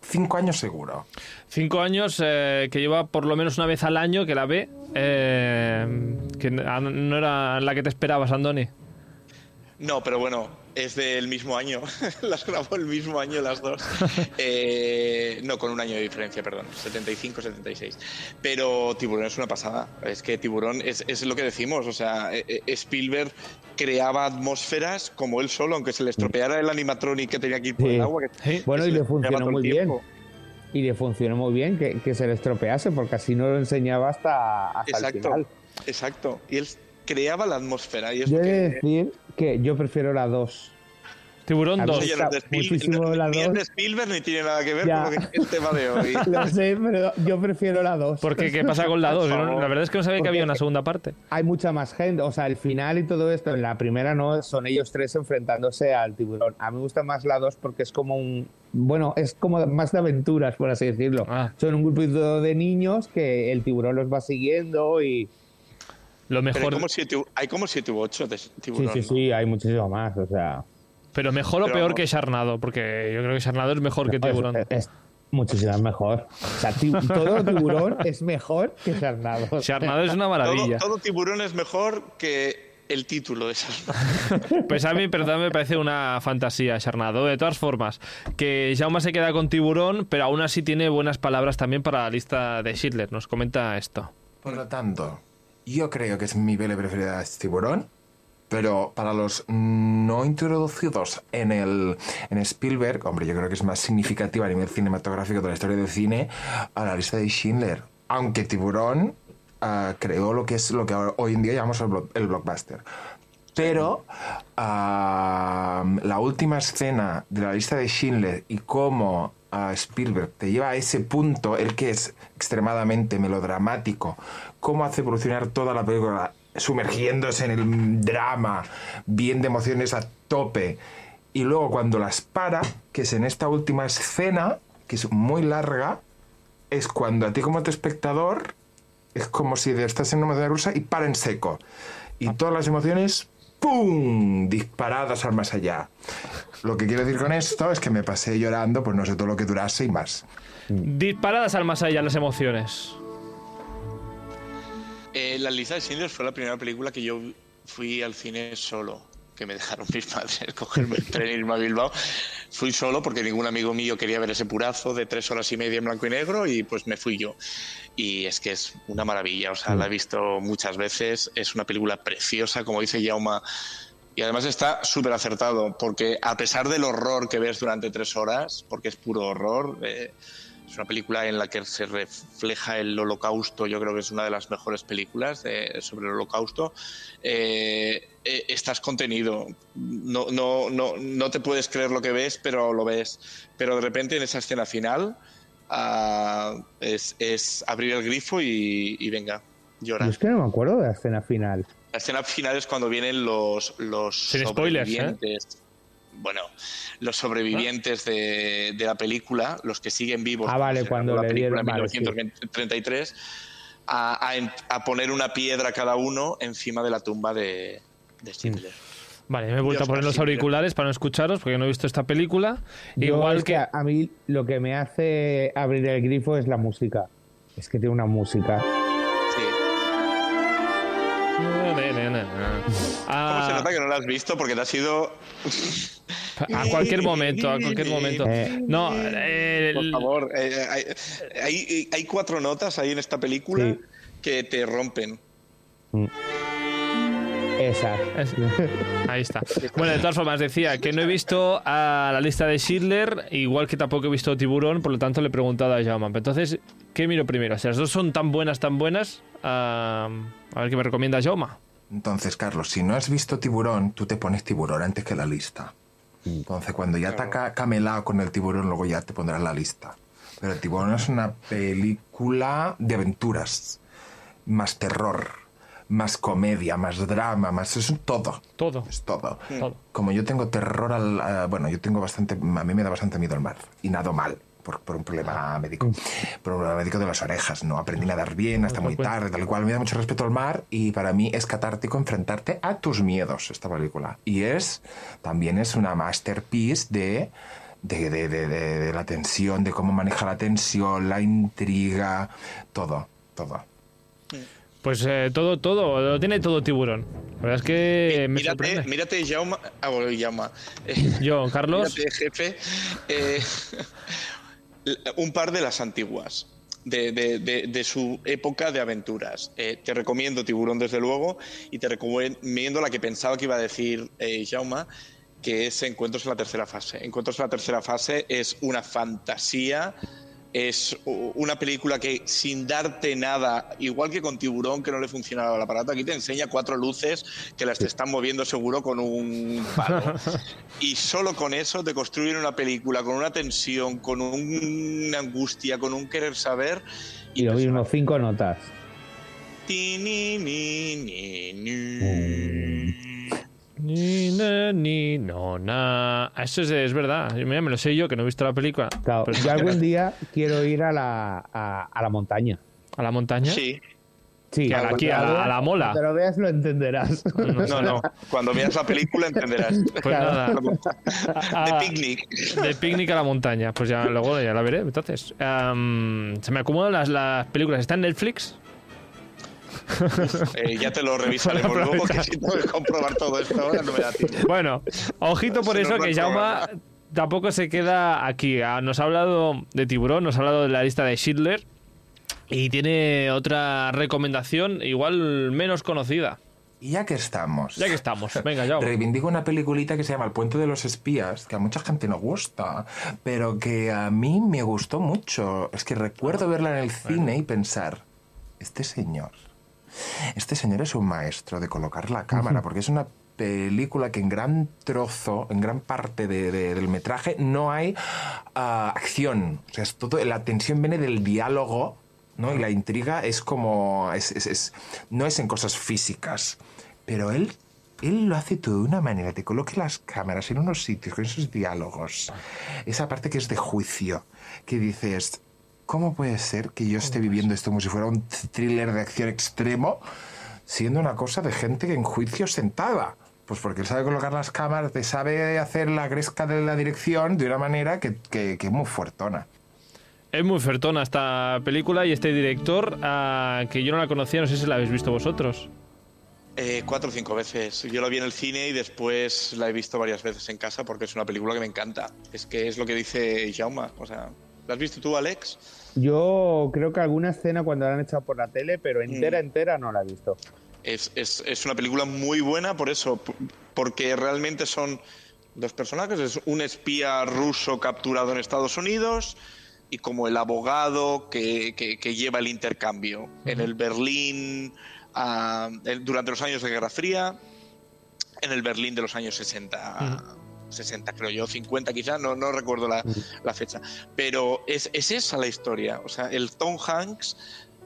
cinco años seguro. Cinco años eh, que lleva por lo menos una vez al año que la ve. Eh, que no era la que te esperabas, Andoni. No, pero bueno, es del mismo año. las grabó el mismo año las dos. Eh, no, con un año de diferencia, perdón. 75, 76. Pero Tiburón es una pasada. Es que Tiburón es, es lo que decimos. O sea, e, e, Spielberg creaba atmósferas como él solo, aunque se le estropeara el animatronic que tenía que ir por el agua. bueno, y le funcionó muy bien. Y le funcionó muy bien que, que, se le estropease, porque así no lo enseñaba hasta, hasta exacto, el final. Exacto. Y él creaba la atmósfera. Y yo he de decir que yo prefiero la 2. Tiburón 2. Muchísimo la 2. Ni de Spielberg ni tiene nada que ver con el tema de hoy. Lo sé, pero yo prefiero la 2. Porque ¿qué pasa con la 2? La verdad es que no sabía que había una segunda parte. Hay mucha más gente. O sea, el final y todo esto, en la primera no, son ellos tres enfrentándose al tiburón. A mí me gusta más la 2 porque es como un. Bueno, es como más de aventuras, por así decirlo. Ah. Son un grupito de niños que el tiburón los va siguiendo y lo mejor... hay, como siete, hay como u ocho de tiburón. Sí, sí, sí, hay muchísimo más, o sea... Pero mejor o peor que Sharnado, porque yo creo que Sharnado es mejor que Tiburón. Es, muchísimo mejor. O sea, todo tiburón es mejor que Sharnado. Sharnado es una maravilla. Todo, tiburón es mejor que el título de Sharnado. Pues a mí, perdón, me parece una fantasía Sharnado. De todas formas, que Jaume se queda con tiburón, pero aún así tiene buenas palabras también para la lista de Schindler. Nos comenta esto. Por lo tanto, yo creo que es mi peli preferida es Tiburón, pero para los no introducidos en el en Spielberg, hombre, yo creo que es más significativa a nivel cinematográfico de la historia del cine a la lista de Schindler. Aunque Tiburón ah, creó lo que es lo que hoy en día llamamos el, blockbuster. Pero ah, la última escena de la lista de Schindler y cómo Spielberg te lleva a ese punto, el que es extremadamente melodramático, cómo hace evolucionar toda la película sumergiéndose en el drama, bien de emociones a tope. Y luego cuando las para, que es en esta última escena, que es muy larga, es cuando a ti como espectador es como si estás en una montaña rusa y para en seco. Y todas las emociones, ¡pum! disparadas al más allá. Lo que quiero decir con esto es que me pasé llorando, pues no sé todo lo que durase y más. Disparadas al más allá las emociones. Eh, la lista de Schindler fue la primera película que yo fui al cine solo, que me dejaron mis padres cogerme el tren y irme a Bilbao. Fui solo porque ningún amigo mío quería ver ese purazo de tres horas y media en blanco y negro y pues me fui yo. Y es que es una maravilla, o sea, la he visto muchas veces, es una película preciosa, como dice Jauma, y además está súper acertado, porque a pesar del horror que ves durante tres horas, porque es puro horror, eh, es una película en la que se refleja el holocausto, yo creo que es una de las mejores películas sobre el holocausto. Eh, eh, estás contenido, no, no, no, no te puedes creer lo que ves, pero lo ves. Pero de repente en esa escena final ah, es, abrir el grifo y, venga, llorar. es que no me acuerdo de la escena final. La escena final es cuando vienen los, los Sin spoilers, ¿eh? Bueno, los sobrevivientes de, la película, los que siguen vivos. Ah, vale, cuando la le película en 1933, a, poner una piedra cada uno encima de la tumba de, de Vale, me he vuelto a poner los auriculares para no escucharos porque no he visto esta película. Igual que... a mí lo que me hace abrir el grifo es la música. Es que tiene una música. ¿Cómo se nota que no la has visto? Porque te ha sido. A cualquier momento, a cualquier momento. Eh. No, por favor, eh, hay, hay, cuatro notas ahí en esta película que te rompen. Mm. Esa. Ahí está. Bueno, de todas formas, decía que no he visto a la lista de Schindler, igual que tampoco he visto Tiburón, por lo tanto le he preguntado a Jaume. Entonces, ¿qué miro primero? Si las dos son tan buenas, tan buenas, a ver qué me recomienda Jaume. Entonces, Carlos, si no has visto Tiburón, tú te pones Tiburón antes que la lista. Entonces, cuando ya te ha camelado con el tiburón, luego ya te pondrás la lista. Pero el tiburón es una película de aventuras, más terror, más comedia, más drama, más. Es todo. Todo. Es todo. Como yo tengo terror al. bueno, yo tengo bastante. A mí me da bastante miedo al mar. Y nado mal por, un problema médico. Por un problema médico de las orejas. No aprendí a nadar bien hasta muy tarde, tal cual. Me da mucho respeto al mar y para mí es catártico enfrentarte a tus miedos esta película. Y es, también es una masterpiece de de, de, de, de, la tensión, de cómo maneja la tensión, la intriga, todo, todo. Pues eh, todo, todo, lo tiene todo tiburón. La verdad es que me mírate, mírate, Jauma. Ah, bueno. Yo, Carlos. Mírate, jefe. Eh, un par de las antiguas. De, su época de aventuras. Eh, te recomiendo Tiburón, desde luego, y te recomiendo la que pensaba que iba a decir eh, Jauma, que es Encuentros en la tercera fase. Encuentros en la tercera fase es una fantasía es una película que sin darte nada, igual que con Tiburón, que no le funcionaba el aparato, aquí te enseña cuatro luces que las te están moviendo seguro con un palo. y solo con eso te construyen una película con una tensión, con una angustia, con un querer saber. Y, y unos cinco notas. Ni, ni, no, na. Eso es, es verdad. Mira, me lo sé yo, que no he visto la película. Claro, yo algún día quiero ir a la, a, la montaña. ¿A la montaña? Sí. Sí, a, la, a, la, mola. Cuando lo veas lo entenderás. No, no, Cuando veas la película entenderás. Pues nada. De picnic. De picnic a la montaña. Pues ya luego ya la veré. Entonces, se me acumulan las, las películas. ¿Está en Netflix? Eh, ya te lo revisaremos luego porque si tengo que comprobar todo esto ahora no me da tiempo. Bueno, ojito por eso que Jauma tampoco se queda aquí. Ah, nos ha hablado de Tiburón, nos ha hablado de la lista de Schindler y tiene otra recomendación igual menos conocida. Y ya que estamos. Ya que estamos, venga, ya. Reivindico una peliculita que se llama El Puente de los Espías, que a mucha gente no gusta, pero que a mí me gustó mucho. Es que recuerdo verla en el cine y pensar, este señor Este señor es un maestro de colocar la cámara, porque es una película que en gran trozo, en gran parte del metraje, no hay ah, acción. O sea, es todo, la tensión viene del diálogo, ¿no? Y la intriga es como. no es en cosas físicas. Pero él él lo hace todo de una manera, te coloque las cámaras en unos sitios con esos diálogos, esa parte que es de juicio, que dices, ¿cómo puede ser que yo esté viviendo esto como si fuera un thriller de acción extremo, siendo una cosa de gente que en juicio sentada? Pues porque él sabe colocar las cámaras, te sabe hacer la gresca de la dirección de una manera que, es muy fuertona. Es muy fuertona esta película y este director, ah, que yo no la conocía, no sé si la habéis visto vosotros. Eh, cuatro o cinco veces. Yo la vi en el cine y después la he visto varias veces en casa porque es una película que me encanta. Es que es lo que dice Jauma. O sea, ¿la has visto tú, Alex? Yo creo que alguna escena cuando la han echado por la tele, pero mm. entera, entera no la he visto. Es, es, es, una película muy buena por eso, porque realmente son dos personajes. Es un espía ruso capturado en Estados Unidos y como el abogado que, que, lleva el intercambio en el Berlín durante los años de Guerra Fría, en el Berlín de los años 60. 60 creo yo, 50 quizás, no, no recuerdo la, la fecha. Pero es, es, esa la historia. O sea, el Tom Hanks,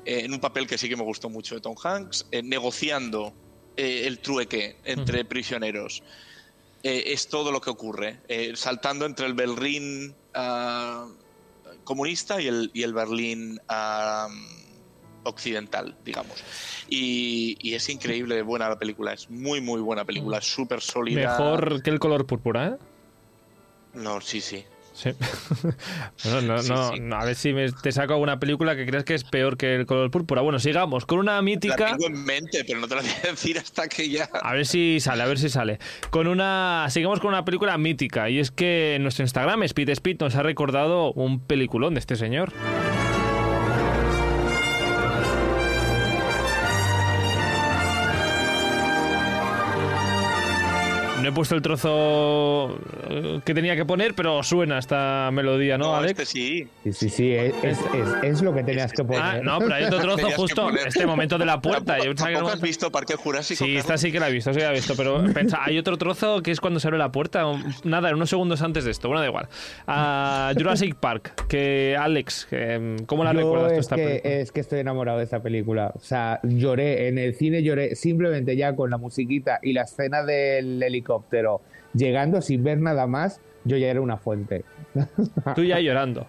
eh, en un papel que sí que me gustó mucho de Tom Hanks, eh, negociando eh, el trueque entre prisioneros. es todo lo que ocurre, saltando entre el Berlín ah, comunista y el, y el Berlín ah, occidental, digamos. Y, es increíble buena la película, es muy, muy buena película, súper sólida. Mejor que el color púrpura. No, sí, sí. Sí. no, no, a ver si te saco alguna película que creas que es peor que el color púrpura. Bueno, sigamos con una mítica. La tengo en mente, pero no te la voy a decir hasta que ya. A ver si sale, a ver si sale. Con una, sigamos con una película mítica y es que en nuestro Instagram Speed Speed nos ha recordado un peliculón de este señor. He puesto el trozo eh, que tenía que poner, pero suena esta melodía, ¿no, Alex? Este sí. Sí, sí, sí, es, es, lo que tenías que poner. Ah, no, pero hay otro trozo justo en este momento de la puerta. ¿Tampoco, has visto Parque Jurásico? Sí, esta sí que la he visto, sí que la he visto, pero hay otro trozo que es cuando se abre la puerta, nada, unos segundos antes de esto, bueno, da igual. A Jurassic Park, que Alex, ¿cómo la recuerdas tú esta película? Es que estoy enamorado de esta película. O sea, lloré, en el cine lloré simplemente ya con la musiquita y la escena del helicóptero pero llegando sin ver nada más, yo ya era una fuente. Tú ya llorando.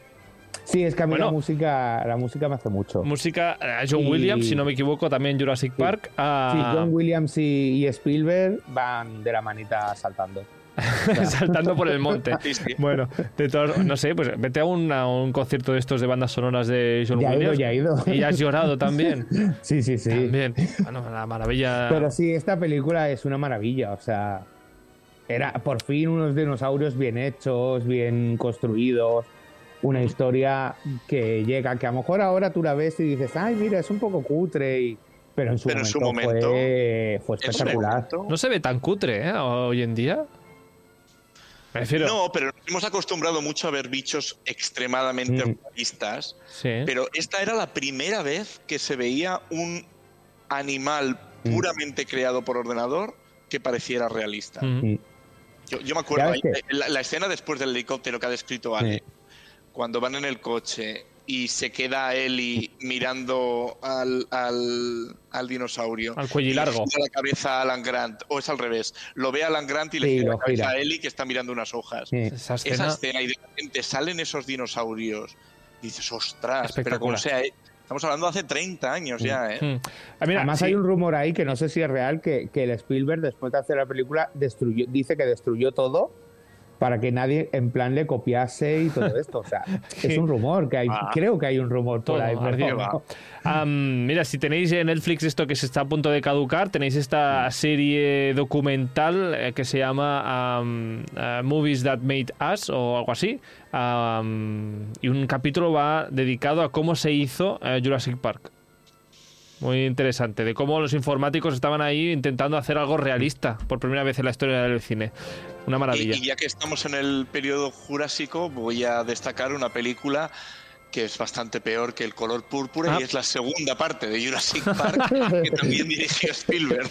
Sí, es que a mí la, música, la música me hace mucho. Música, eh, John Williams, si no me equivoco, también Jurassic Park. Ah. Sí, John Williams y, Spielberg van de la manita saltando. saltando por el monte. Bueno, de todo, no sé, pues vete a un, concierto de estos de bandas sonoras de John ya Williams. Ido, ya he ido. Y has llorado también. Sí, sí, sí. También. Bueno, la maravilla. Pero sí, esta película es una maravilla. O sea, era por fin unos dinosaurios bien hechos, bien construidos, una historia que llega, que a lo mejor ahora tú la ves y dices, ay, mira, es un poco cutre, y... pero en su, momento, fue, espectacular. No se ve tan cutre ¿eh? hoy en día. No, pero nos hemos acostumbrado mucho a ver bichos extremadamente mm. realistas. Pero esta era la primera vez que se veía un animal mm. puramente creado por ordenador que pareciera realista. Mm. Yo, me acuerdo, la, escena después del helicóptero que ha descrito Ale, cuando van en el coche y se queda Eli mirando al, al, dinosaurio. Al cuello largo. Y la cabeza a Alan Grant, o es al revés. Lo ve a Alan Grant y le gira la cabeza a Eli que está mirando unas hojas. Esa, escena... y de repente salen esos dinosaurios. Y dices, ostras, pero como sea, Estamos hablando de hace 30 años ya, ¿eh? Hmm. Ah, Además hay un rumor ahí que no sé si es real, que, que el Spielberg después de hacer la película destruyó, dice que destruyó todo para que nadie en plan le copiase y todo esto. O sea, es un rumor, que hay, ah. creo que hay un rumor por ahí. mira, si tenéis en Netflix esto que se está a punto de caducar, tenéis esta serie documental eh, que se llama uh, Movies That Made Us o algo así. y un capítulo va dedicado a cómo se hizo eh, Jurassic Park. Muy interesante, de cómo los informáticos estaban ahí intentando hacer algo realista por primera vez en la historia del cine. Una maravilla. Y, ya que estamos en el periodo jurásico, voy a destacar una película que es bastante peor que El color púrpura y ah. es la segunda parte de Jurassic Park que también dirigió Spielberg.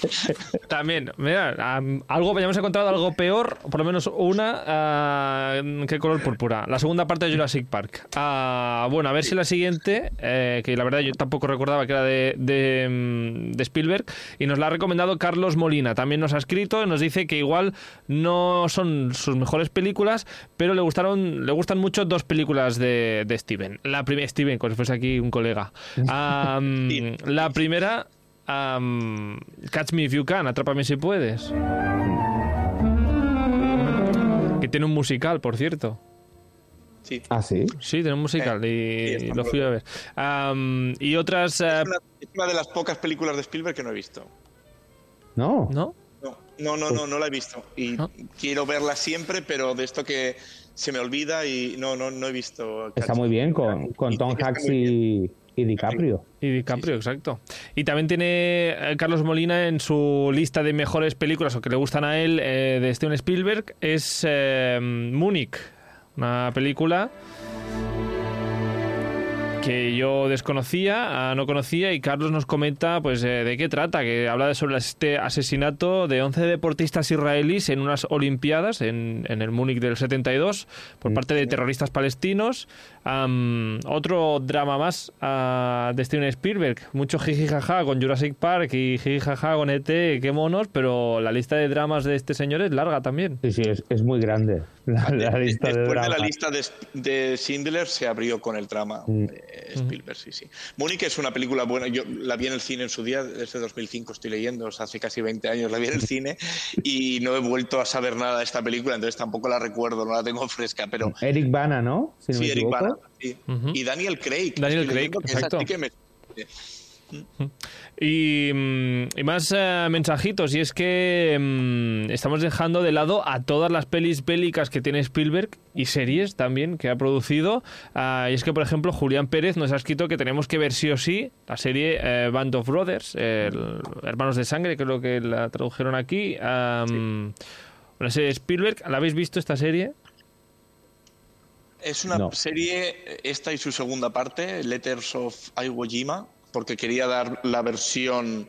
También, mira, algo hayamos encontrado algo peor, por lo menos una uh, que Color púrpura. La segunda parte de Jurassic Park. Uh, bueno, a ver si la siguiente, eh, que la verdad yo tampoco recordaba que era de, de, mm, de, Spielberg, y nos la ha recomendado Carlos Molina. También nos ha escrito y nos dice que igual no son sus mejores películas, pero le gustaron, le gustan mucho dos películas de, de Steven. La primera, Steven, como si fuese aquí un colega. la primera, Catch Me If You Can, Atrápame Si Puedes. Que tiene un musical, por cierto. Sí. ¿Ah, sí? Sí, tiene un musical y, lo fui a ver. y otras... Es, una, de las pocas películas de Spielberg que no he visto. ¿No? ¿No? No, no, no, no, la he visto. Y quiero verla siempre, pero de esto que se me olvida y no, no, no he visto. Está muy bien con, con Tom Hanks y, DiCaprio. Y DiCaprio, exacto. Y también tiene eh, Carlos Molina en su lista de mejores películas o que le gustan a él eh, de Steven Spielberg es eh, Múnich, una película que yo desconocía, ah, no conocía y Carlos nos comenta pues eh, de qué trata, que habla sobre este asesinato de 11 deportistas israelíes en unas olimpiadas en, en el Múnich del 72 por parte de terroristas palestinos. otro drama más uh, de Steven Spielberg, mucho jijijaja con Jurassic Park y jijijaja con ET, qué monos, pero la lista de dramas de este señor es larga también. Sí, sí, es, es muy grande. La, lista Después de, la lista de, de, Schindler se abrió con el drama. Mm. Spielberg, sí, sí. Múnich es una película buena. Yo la vi en el cine en su día, desde 2005 estoy leyendo, hace casi 20 años la vi en el cine y no he vuelto a saber nada de esta película, entonces tampoco la recuerdo, no la tengo fresca, pero... Eric Bana, ¿no? sí, Eric Bana. Y Daniel Craig. Daniel Craig, exacto. Y, mm, y, más eh, mensajitos, y es que mm, estamos dejando de lado a todas las pelis bélicas que tiene Spielberg y series también que ha producido. Ah, y es que, por ejemplo, Julián Pérez nos ha escrito que tenemos que ver sí o sí la serie eh, Band of Brothers, Hermanos de Sangre, lo que la tradujeron aquí. Una serie de Spielberg, ¿la habéis visto esta serie? Es una serie, esta y su segunda parte, Letters of Iwo Jima, porque quería dar la versión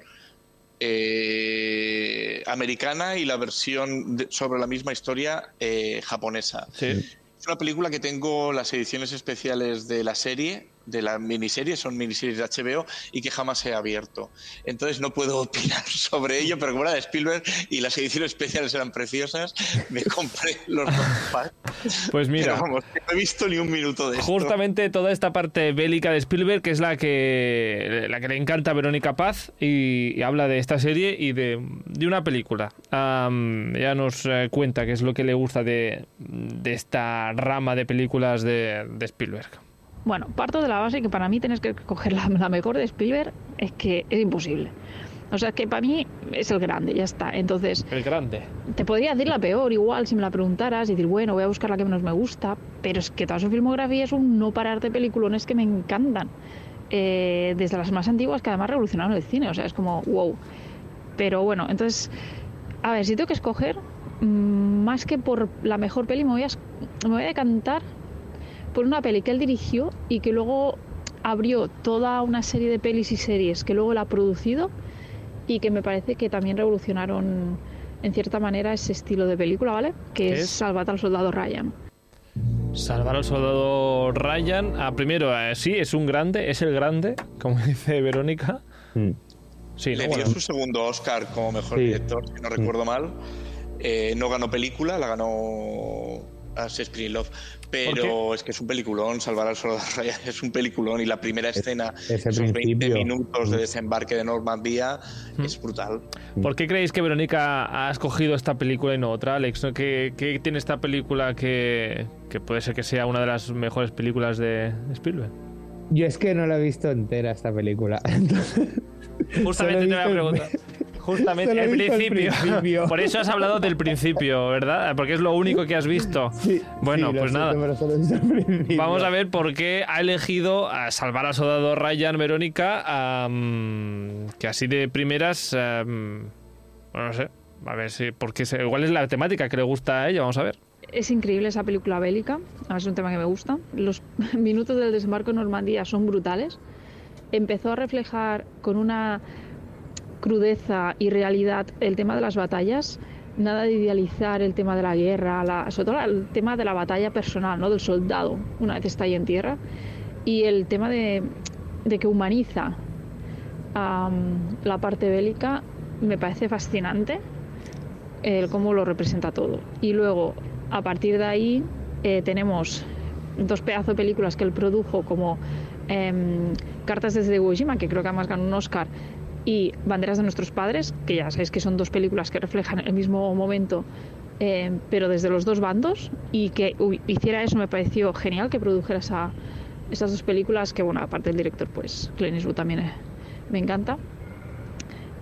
eh, americana y la versión sobre la misma historia eh, japonesa. Es una película que tengo las ediciones especiales de la serie de la miniserie, son miniseries de HBO y que jamás he abierto. Entonces no puedo opinar sobre ello, pero como era de Spielberg y las ediciones especiales eran preciosas, me compré los dos Pues mira, vamos, no he visto ni un minuto de esto. Justamente toda esta parte bélica de Spielberg, que es la que, la que le encanta a Verónica Paz y, habla de esta serie y de, de una película. ya nos eh, cuenta qué es lo que le gusta de, de esta rama de películas de, de Spielberg. Bueno, parto de la base que para mí tienes que coger la, mejor de Spielberg, es que es imposible. O sea, que para mí es el grande, ya está. Entonces. El grande. Te podría decir la peor, igual, si me la preguntaras, y decir, bueno, voy a buscar la que menos me gusta, pero es que toda su filmografía es un no parar de peliculones que me encantan. Eh, desde las más antiguas, que además revolucionaron el cine, o sea, es como, wow. Pero bueno, entonces, a ver, si tengo que escoger, mm, más que por la mejor peli, me voy a, me voy a decantar por una peli que él dirigió y que luego abrió toda una serie de pelis y series que luego él ha producido y que me parece que también revolucionaron en cierta manera ese estilo de película, ¿vale? Que es? Salvar al soldado Ryan. Salvar al soldado Ryan. Ah, primero, eh, sí, es un grande, es el grande, como dice Verónica. Mm. Sí, Le dio su segundo Oscar como mejor director, si no recuerdo mm. mal. Eh, no ganó película, la ganó a Shakespeare Love. Pero es que es un peliculón, Salvar al Soldado Ryan es un peliculón y la primera escena, esos 20 minutos de desembarque de Normandía, mm. es brutal. ¿Por qué creéis que Verónica ha escogido esta película y no otra, Alex? ¿Qué, qué tiene esta película que, que, puede ser que sea una de las mejores películas de Spielberg? Yo es que no la he visto entera esta película. Justamente te voy a preguntar. Justamente, el principio. Por eso has hablado del principio, ¿verdad? Porque es lo único que has visto. bueno, pues nada. Vamos a ver por qué ha elegido a salvar al soldado Ryan Verónica, que así de primeras. bueno, no sé. A ver si. Porque igual es la temática que le gusta a ella, vamos a ver. es increíble esa película bélica, es un tema que me gusta. Los minutos del desembarco en Normandía son brutales. Empezó a reflejar con una crudeza y realidad el tema de las batallas, nada de idealizar el tema de la guerra, sobre todo el tema de la batalla personal, ¿no? del soldado, una vez está ahí en tierra, y el tema de, que humaniza la parte bélica me parece fascinante el cómo lo representa todo. Y luego, a partir de ahí, eh, tenemos dos pedazos de películas que él produjo como em, Cartas desde Iwo que creo que además ganó un Oscar, y Banderas de nuestros padres, que ya sabéis que son dos películas que reflejan el mismo momento, em, pero desde los dos bandos, y que hiciera eso me pareció genial, que produjera esa, esas dos películas, que bueno, aparte del director, pues Clint Eastwood también eh, me encanta.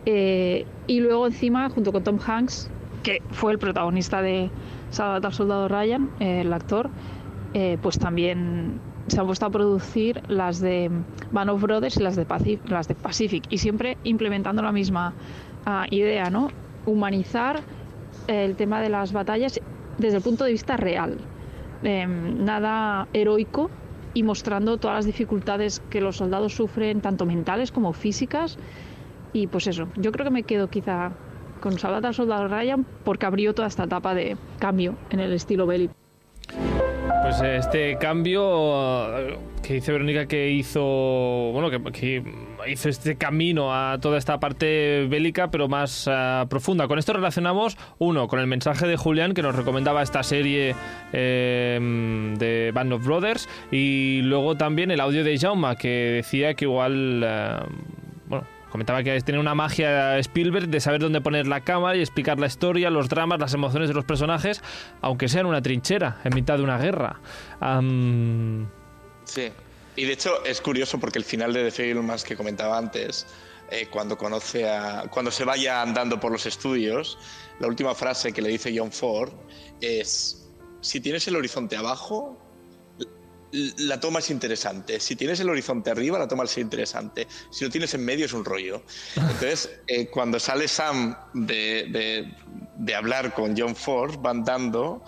Eh, y luego encima, junto con Tom Hanks, que fue el protagonista de Salvador Soldado Ryan, eh, el actor, eh, pues también se han puesto a producir las de Band of Brothers y las de, Pacific, y siempre implementando la misma ah, idea, ¿no? Humanizar el tema de las batallas desde el punto de vista real, em, nada heroico y mostrando todas las dificultades que los soldados sufren, tanto mentales como físicas. Y pues eso, yo creo que me quedo quizá con Salvador Soldado Ryan porque abrió toda esta etapa de cambio en el estilo bélico. Pues este cambio que dice Verónica que hizo, bueno, que, hizo este camino a toda esta parte bélica, pero más eh, profunda. Con esto relacionamos, uno, con el mensaje de Julián que nos recomendaba esta serie eh, de Band of Brothers, y luego también el audio de Jauma que decía que igual, eh, bueno, Comentaba que tiene una magia Spielberg de saber dónde poner la cámara y explicar la historia, los dramas, las emociones de los personajes, aunque sea en una trinchera, en mitad de una guerra. Sí. Y de hecho es curioso porque el final de The Film, más que comentaba antes, eh, cuando conoce a. cuando se vaya andando por los estudios, la última frase que le dice John Ford es. Si tienes el horizonte abajo, la toma es interesante. Si tienes el horizonte arriba, la toma es interesante. Si lo tienes en medio, es un rollo. Entonces, eh, cuando sale Sam de, de, hablar con John Ford, van dando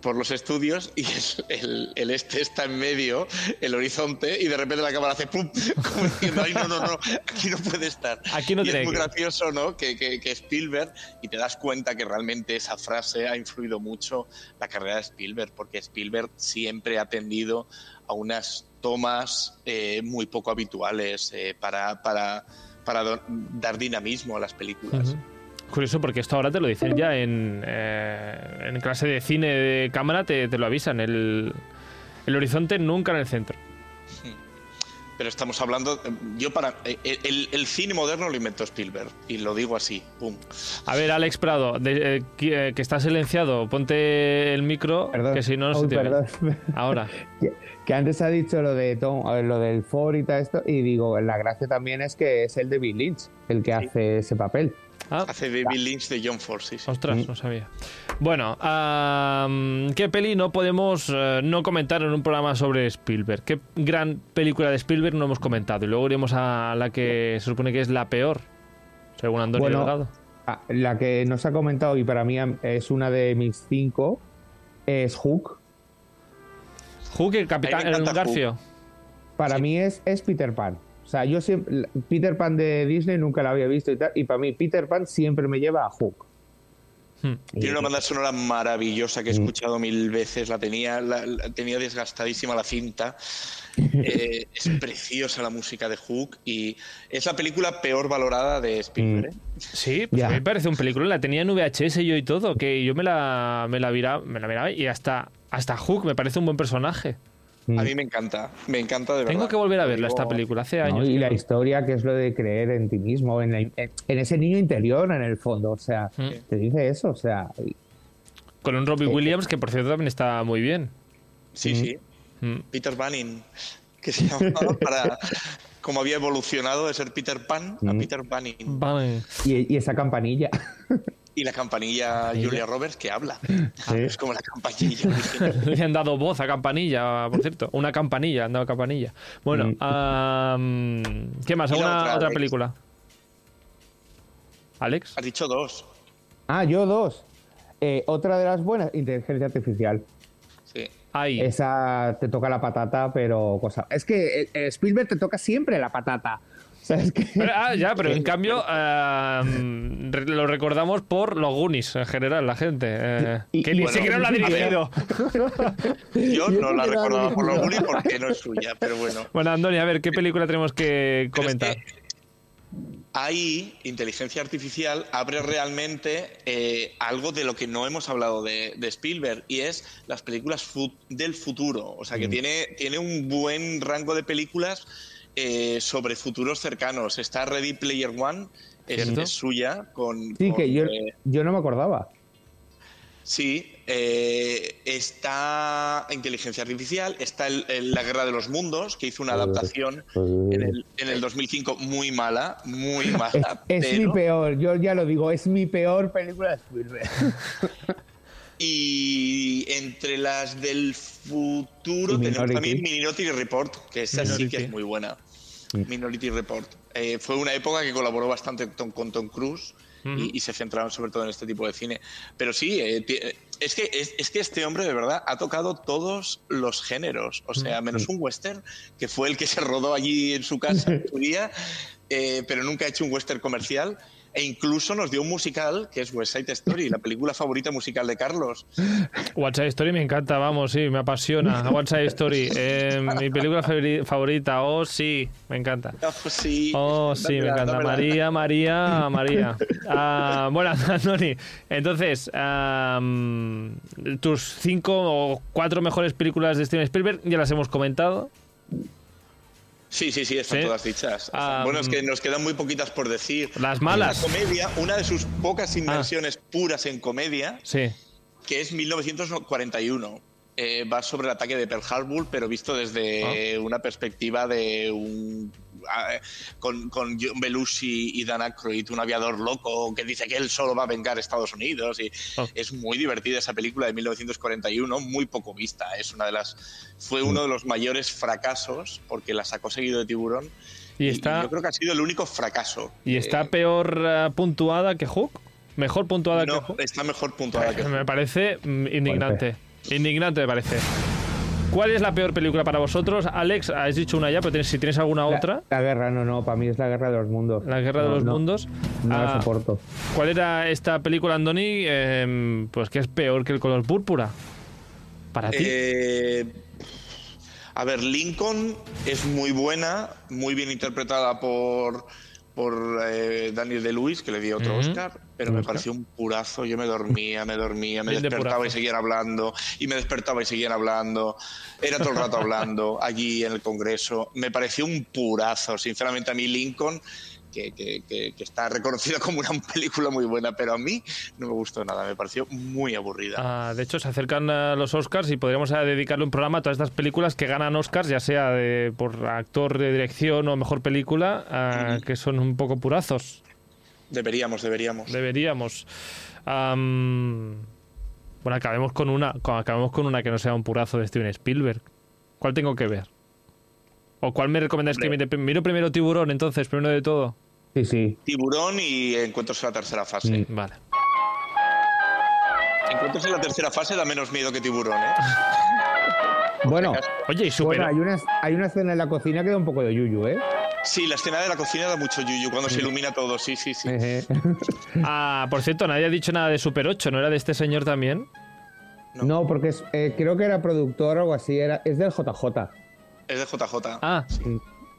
por los estudios y el, el, este está en medio, el horizonte, y de repente la cámara hace ¡pum! Como diciendo, ay, no, no, no, aquí no puede estar. Aquí no y es muy gracioso, ¿no? Que, que, que, Spielberg, y te das cuenta que realmente esa frase ha influido mucho la carrera de Spielberg, porque Spielberg siempre ha tendido a unas tomas eh, muy poco habituales eh, para, para, para dar dinamismo a las películas. Curioso porque esto ahora te lo dicen ya en, eh, en clase de cine de cámara, te, te lo avisan. El, el, horizonte nunca en el centro. Pero estamos hablando, yo para eh, el, el, cine moderno lo inventó Spielberg y lo digo así, pum. A ver, Alex Prado, eh, que, está silenciado, ponte el micro, que si no no se te Ahora. que, antes ha dicho lo de Tom, lo del Ford y todo esto y digo, la gracia también es que es el de Bill Lynch el que hace ese papel. Ah. Hace David Lynch de John Ford, sí, Ostras, no sabía. Bueno, ¿qué peli no podemos eh, no comentar en un programa sobre Spielberg? ¿Qué gran película de Spielberg no hemos comentado? Y luego iremos a la que se supone que es la peor, según Antonio Delgado. La que nos ha comentado y para mí es una de mis cinco es Hook. Hook, el capitán, el Garfio. Para mí es, es Peter Pan. O sea, yo siempre, Peter Pan de Disney nunca la había visto y tal, y para mí Peter Pan siempre me lleva a Hook. Hmm. Tiene una banda sonora maravillosa que he mm. escuchado mil veces, la tenía, la, tenía desgastadísima la cinta. Eh, es preciosa la música de Hook y es la película peor valorada de Spielberg. Mm. ¿eh? Sí, pues a mí me parece un película, la tenía en VHS yo y todo, que yo me la, me la, miraba, me la miraba y hasta, hasta Hook me parece un buen personaje. A mí me encanta, me encanta de verdad. Tengo que volver a verla esta película, hace años. y la historia que es lo de creer en ti mismo, en, ese niño interior en el fondo, o sea, mm. te dice eso, o sea... Con un Robbie Williams que por cierto también está muy bien. Sí, sí. Mm. Peter Banning, que se llamaba para... Como había evolucionado de ser Peter Pan a Peter Banning. y esa campanilla. Y la campanilla Julia Roberts que habla. Es como la campanilla. Le han dado voz a campanilla, por cierto. Una campanilla, han dado campanilla. Bueno, mm. ¿qué más? ¿Alguna otra, película? ¿Alex? Has dicho dos. Ah, yo dos. Eh, otra de las buenas, inteligencia artificial. Sí. Ahí. Esa te toca la patata, pero cosa. Es que eh, eh, Spielberg te toca siempre la patata. Pero, ah, ya, pero en cambio mm, lo recordamos por los Goonies en general, la gente. eh, Y- que y ni bueno, siquiera lo ha dirigido. Yo no la recordaba por los. Goonies porque no es suya, pero bueno. Bueno, Andoni, a ver, ¿qué película tenemos que comentar? que ahí, inteligencia artificial abre realmente eh, algo de lo que no hemos hablado de, de Spielberg y es las películas fu- del futuro. O sea, Mm. que tiene, tiene un buen rango de películas eh, sobre futuros cercanos. Está Ready Player One, es, es suya, con... Sí, con, que yo, eh, yo no me acordaba. Sí, eh, está Inteligencia Artificial, está el- el La Guerra de los Mundos, que hizo una adaptación en el, en el 2005 muy mala, muy Es, mala. es mi pero- peor, yo ya lo digo, es mi peor película de Spielberg. Y entre las del futuro tenemos también Minority Report, que esa sí que es muy buena. Sí. Minority Report. Eh, fue una época que colaboró bastante con, Tom Cruise y, y se centraron sobre todo en este tipo de cine. Pero sí, eh, eh, es, que, es, es que este hombre de verdad ha tocado todos los géneros. O sea, menos un western, que fue el que se rodó allí en su casa en su día, eh, pero nunca ha hecho un western comercial. E incluso nos dio un musical que es West Side Story, la película favorita musical de Carlos. WhatsApp Story me encanta, vamos, sí, me apasiona. WhatsApp Story, eh, mi película favori- favorita, oh sí, me encanta. Pues sí, Oh, sí, me encanta. dámela. María, María, María. Ah, bueno, Andoni, entonces, tus cinco o cuatro mejores películas de Steven Spielberg ya las hemos comentado. Sí, sí, sí, están ¿Sí? todas dichas. Ah, bueno, es que mm. nos quedan muy poquitas por decir. Las malas. Una comedia, una de sus pocas inmersiones puras en comedia, Sí. que es 1941. Eh, va sobre el ataque de Pearl Harbor, pero visto desde una perspectiva de un. Ah, con, con John Belushi y Dan Aykroyd, un aviador loco que dice que él solo va a vengar a Estados Unidos. Y Oh. Es muy divertida esa película de 1941, muy poco vista. Es una de las. Fue uno de los mayores fracasos, porque la sacó seguido de Tiburón. Y está, yo creo que ha sido el único fracaso. y está Eh, peor ah, puntuada que Hook. Mejor puntuada que no, Hook. está mejor puntuada que Me parece mm, indignante. Indignante me parece. ¿Cuál es la peor película para vosotros? Alex, has dicho una ya, pero tienes- si tienes alguna La- otra, La, guerra, no, no, para mí es la guerra de los mundos. La Guerra de los no, Mundos. No la Ah, soporto. ¿Cuál era esta película, Andoni? Eh, pues que es peor que el color púrpura. Para ti. Eh, a ver, Lincoln es muy buena, muy bien interpretada por, por eh, Daniel de Luis, que le dio otro. Oscar, pero me pareció un purazo. Yo me dormía, me dormía, me Bien despertaba y seguían hablando, y me despertaba y seguían hablando. Era todo el rato hablando allí en el Congreso. Me pareció un purazo. Sinceramente, a mí Lincoln. Que, que- que- que está reconocida como una película muy buena, pero a mí no me gustó nada, me pareció muy aburrida. Ah, de hecho, se acercan a los Oscars y podríamos dedicarle un programa a todas estas películas que ganan Oscars, ya sea de, por actor de dirección o mejor película, ah, que son un poco purazos. Deberíamos, deberíamos. Deberíamos. Am, bueno, acabemos con una, acabemos con una que no sea un purazo de Steven Spielberg. ¿Cuál tengo que ver? ¿O cuál me recomendáis que mire? Miro primero Tiburón, entonces, primero de todo. Sí, sí. Tiburón y Encuentros en la tercera fase. Vale. Encuentros en la tercera fase da menos miedo que Tiburón, ¿eh? Bueno, Oye, y bueno hay, una, hay una escena en la cocina que da un poco de yuyu, ¿eh? Sí, la escena de la cocina da mucho yuyu cuando se ilumina todo, sí, sí, sí. Ejé. Ah, por cierto, nadie ha dicho nada de Super 8, ¿no era de este señor también? no, porque es- eh, creo que era productor o algo así, era, es del JJ. Es de JJ. Ah,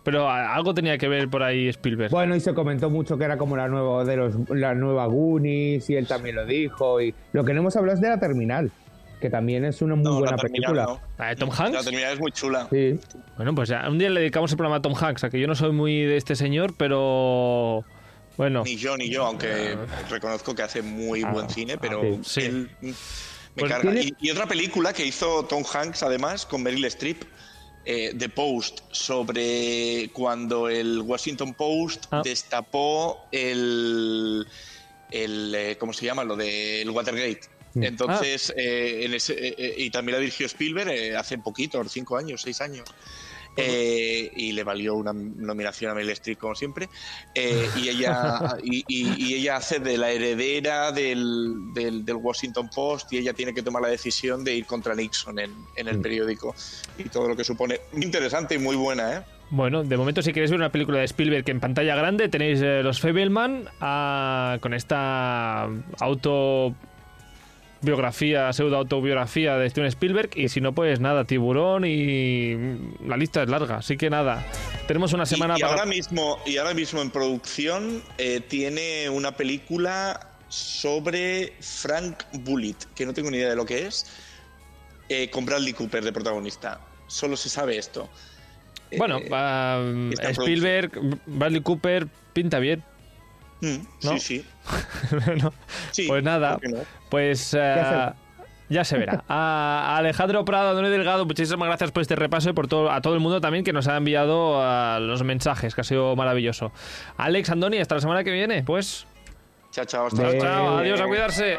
pero ah, algo tenía que ver por ahí Spielberg. Bueno, y se comentó mucho que era como la nueva de los la nueva Goonies y él también lo dijo y lo que no hemos hablado es de la Terminal, que también es una muy no, buena la película. no. ¿La de Tom La Hanks? terminal es muy chula. Sí. Bueno, pues ya, un día le dedicamos el programa a Tom Hanks, a que yo no soy muy de este señor, pero bueno. Ni yo, ni yo, aunque reconozco que hace muy buen cine, pero sí. Sí. él me Pues carga. tiene- Y, y otra película que hizo Tom Hanks, además, con Meryl Streep, eh, The Post, sobre cuando el Washington Post Ah. destapó el, el eh, ¿cómo se llama? Lo del Watergate. Entonces, eh, en ese- eh, eh, y también la dirigió Spielberg eh, hace poquito, cinco años, seis años. eh, y le valió una nominación a Meryl Streep como siempre eh, y ella y, ella hace de la heredera del, del, Washington Post y ella tiene que tomar la decisión de ir contra Nixon en, en el mm. periódico y todo lo que supone muy interesante y muy buena ¿eh? Bueno, de momento si queréis ver una película de Spielberg en pantalla grande tenéis Los Fableman ah, con esta auto biografía, pseudo autobiografía de Steven Spielberg y si no pues nada, Tiburón y la lista es larga, así que nada. Tenemos una semana y, ahora mismo y ahora mismo en producción eh, tiene una película sobre Frank Bullitt, que no tengo ni idea de lo que es, eh, con Bradley Cooper de protagonista. Solo se sabe esto. Bueno, eh, Spielberg, Bradley Cooper pinta bien. Mm, sí, sí. Pues nada, pues eh, ya se verá. A Alejandro Prado, Antonio Delgado, muchísimas gracias por este repaso y por todo, a todo el mundo también que nos ha enviado uh, los mensajes, que ha sido maravilloso. Alex, Andoni, hasta la semana que viene, pues. Chao, chao. Hasta chao, chao. Adiós, a cuidarse.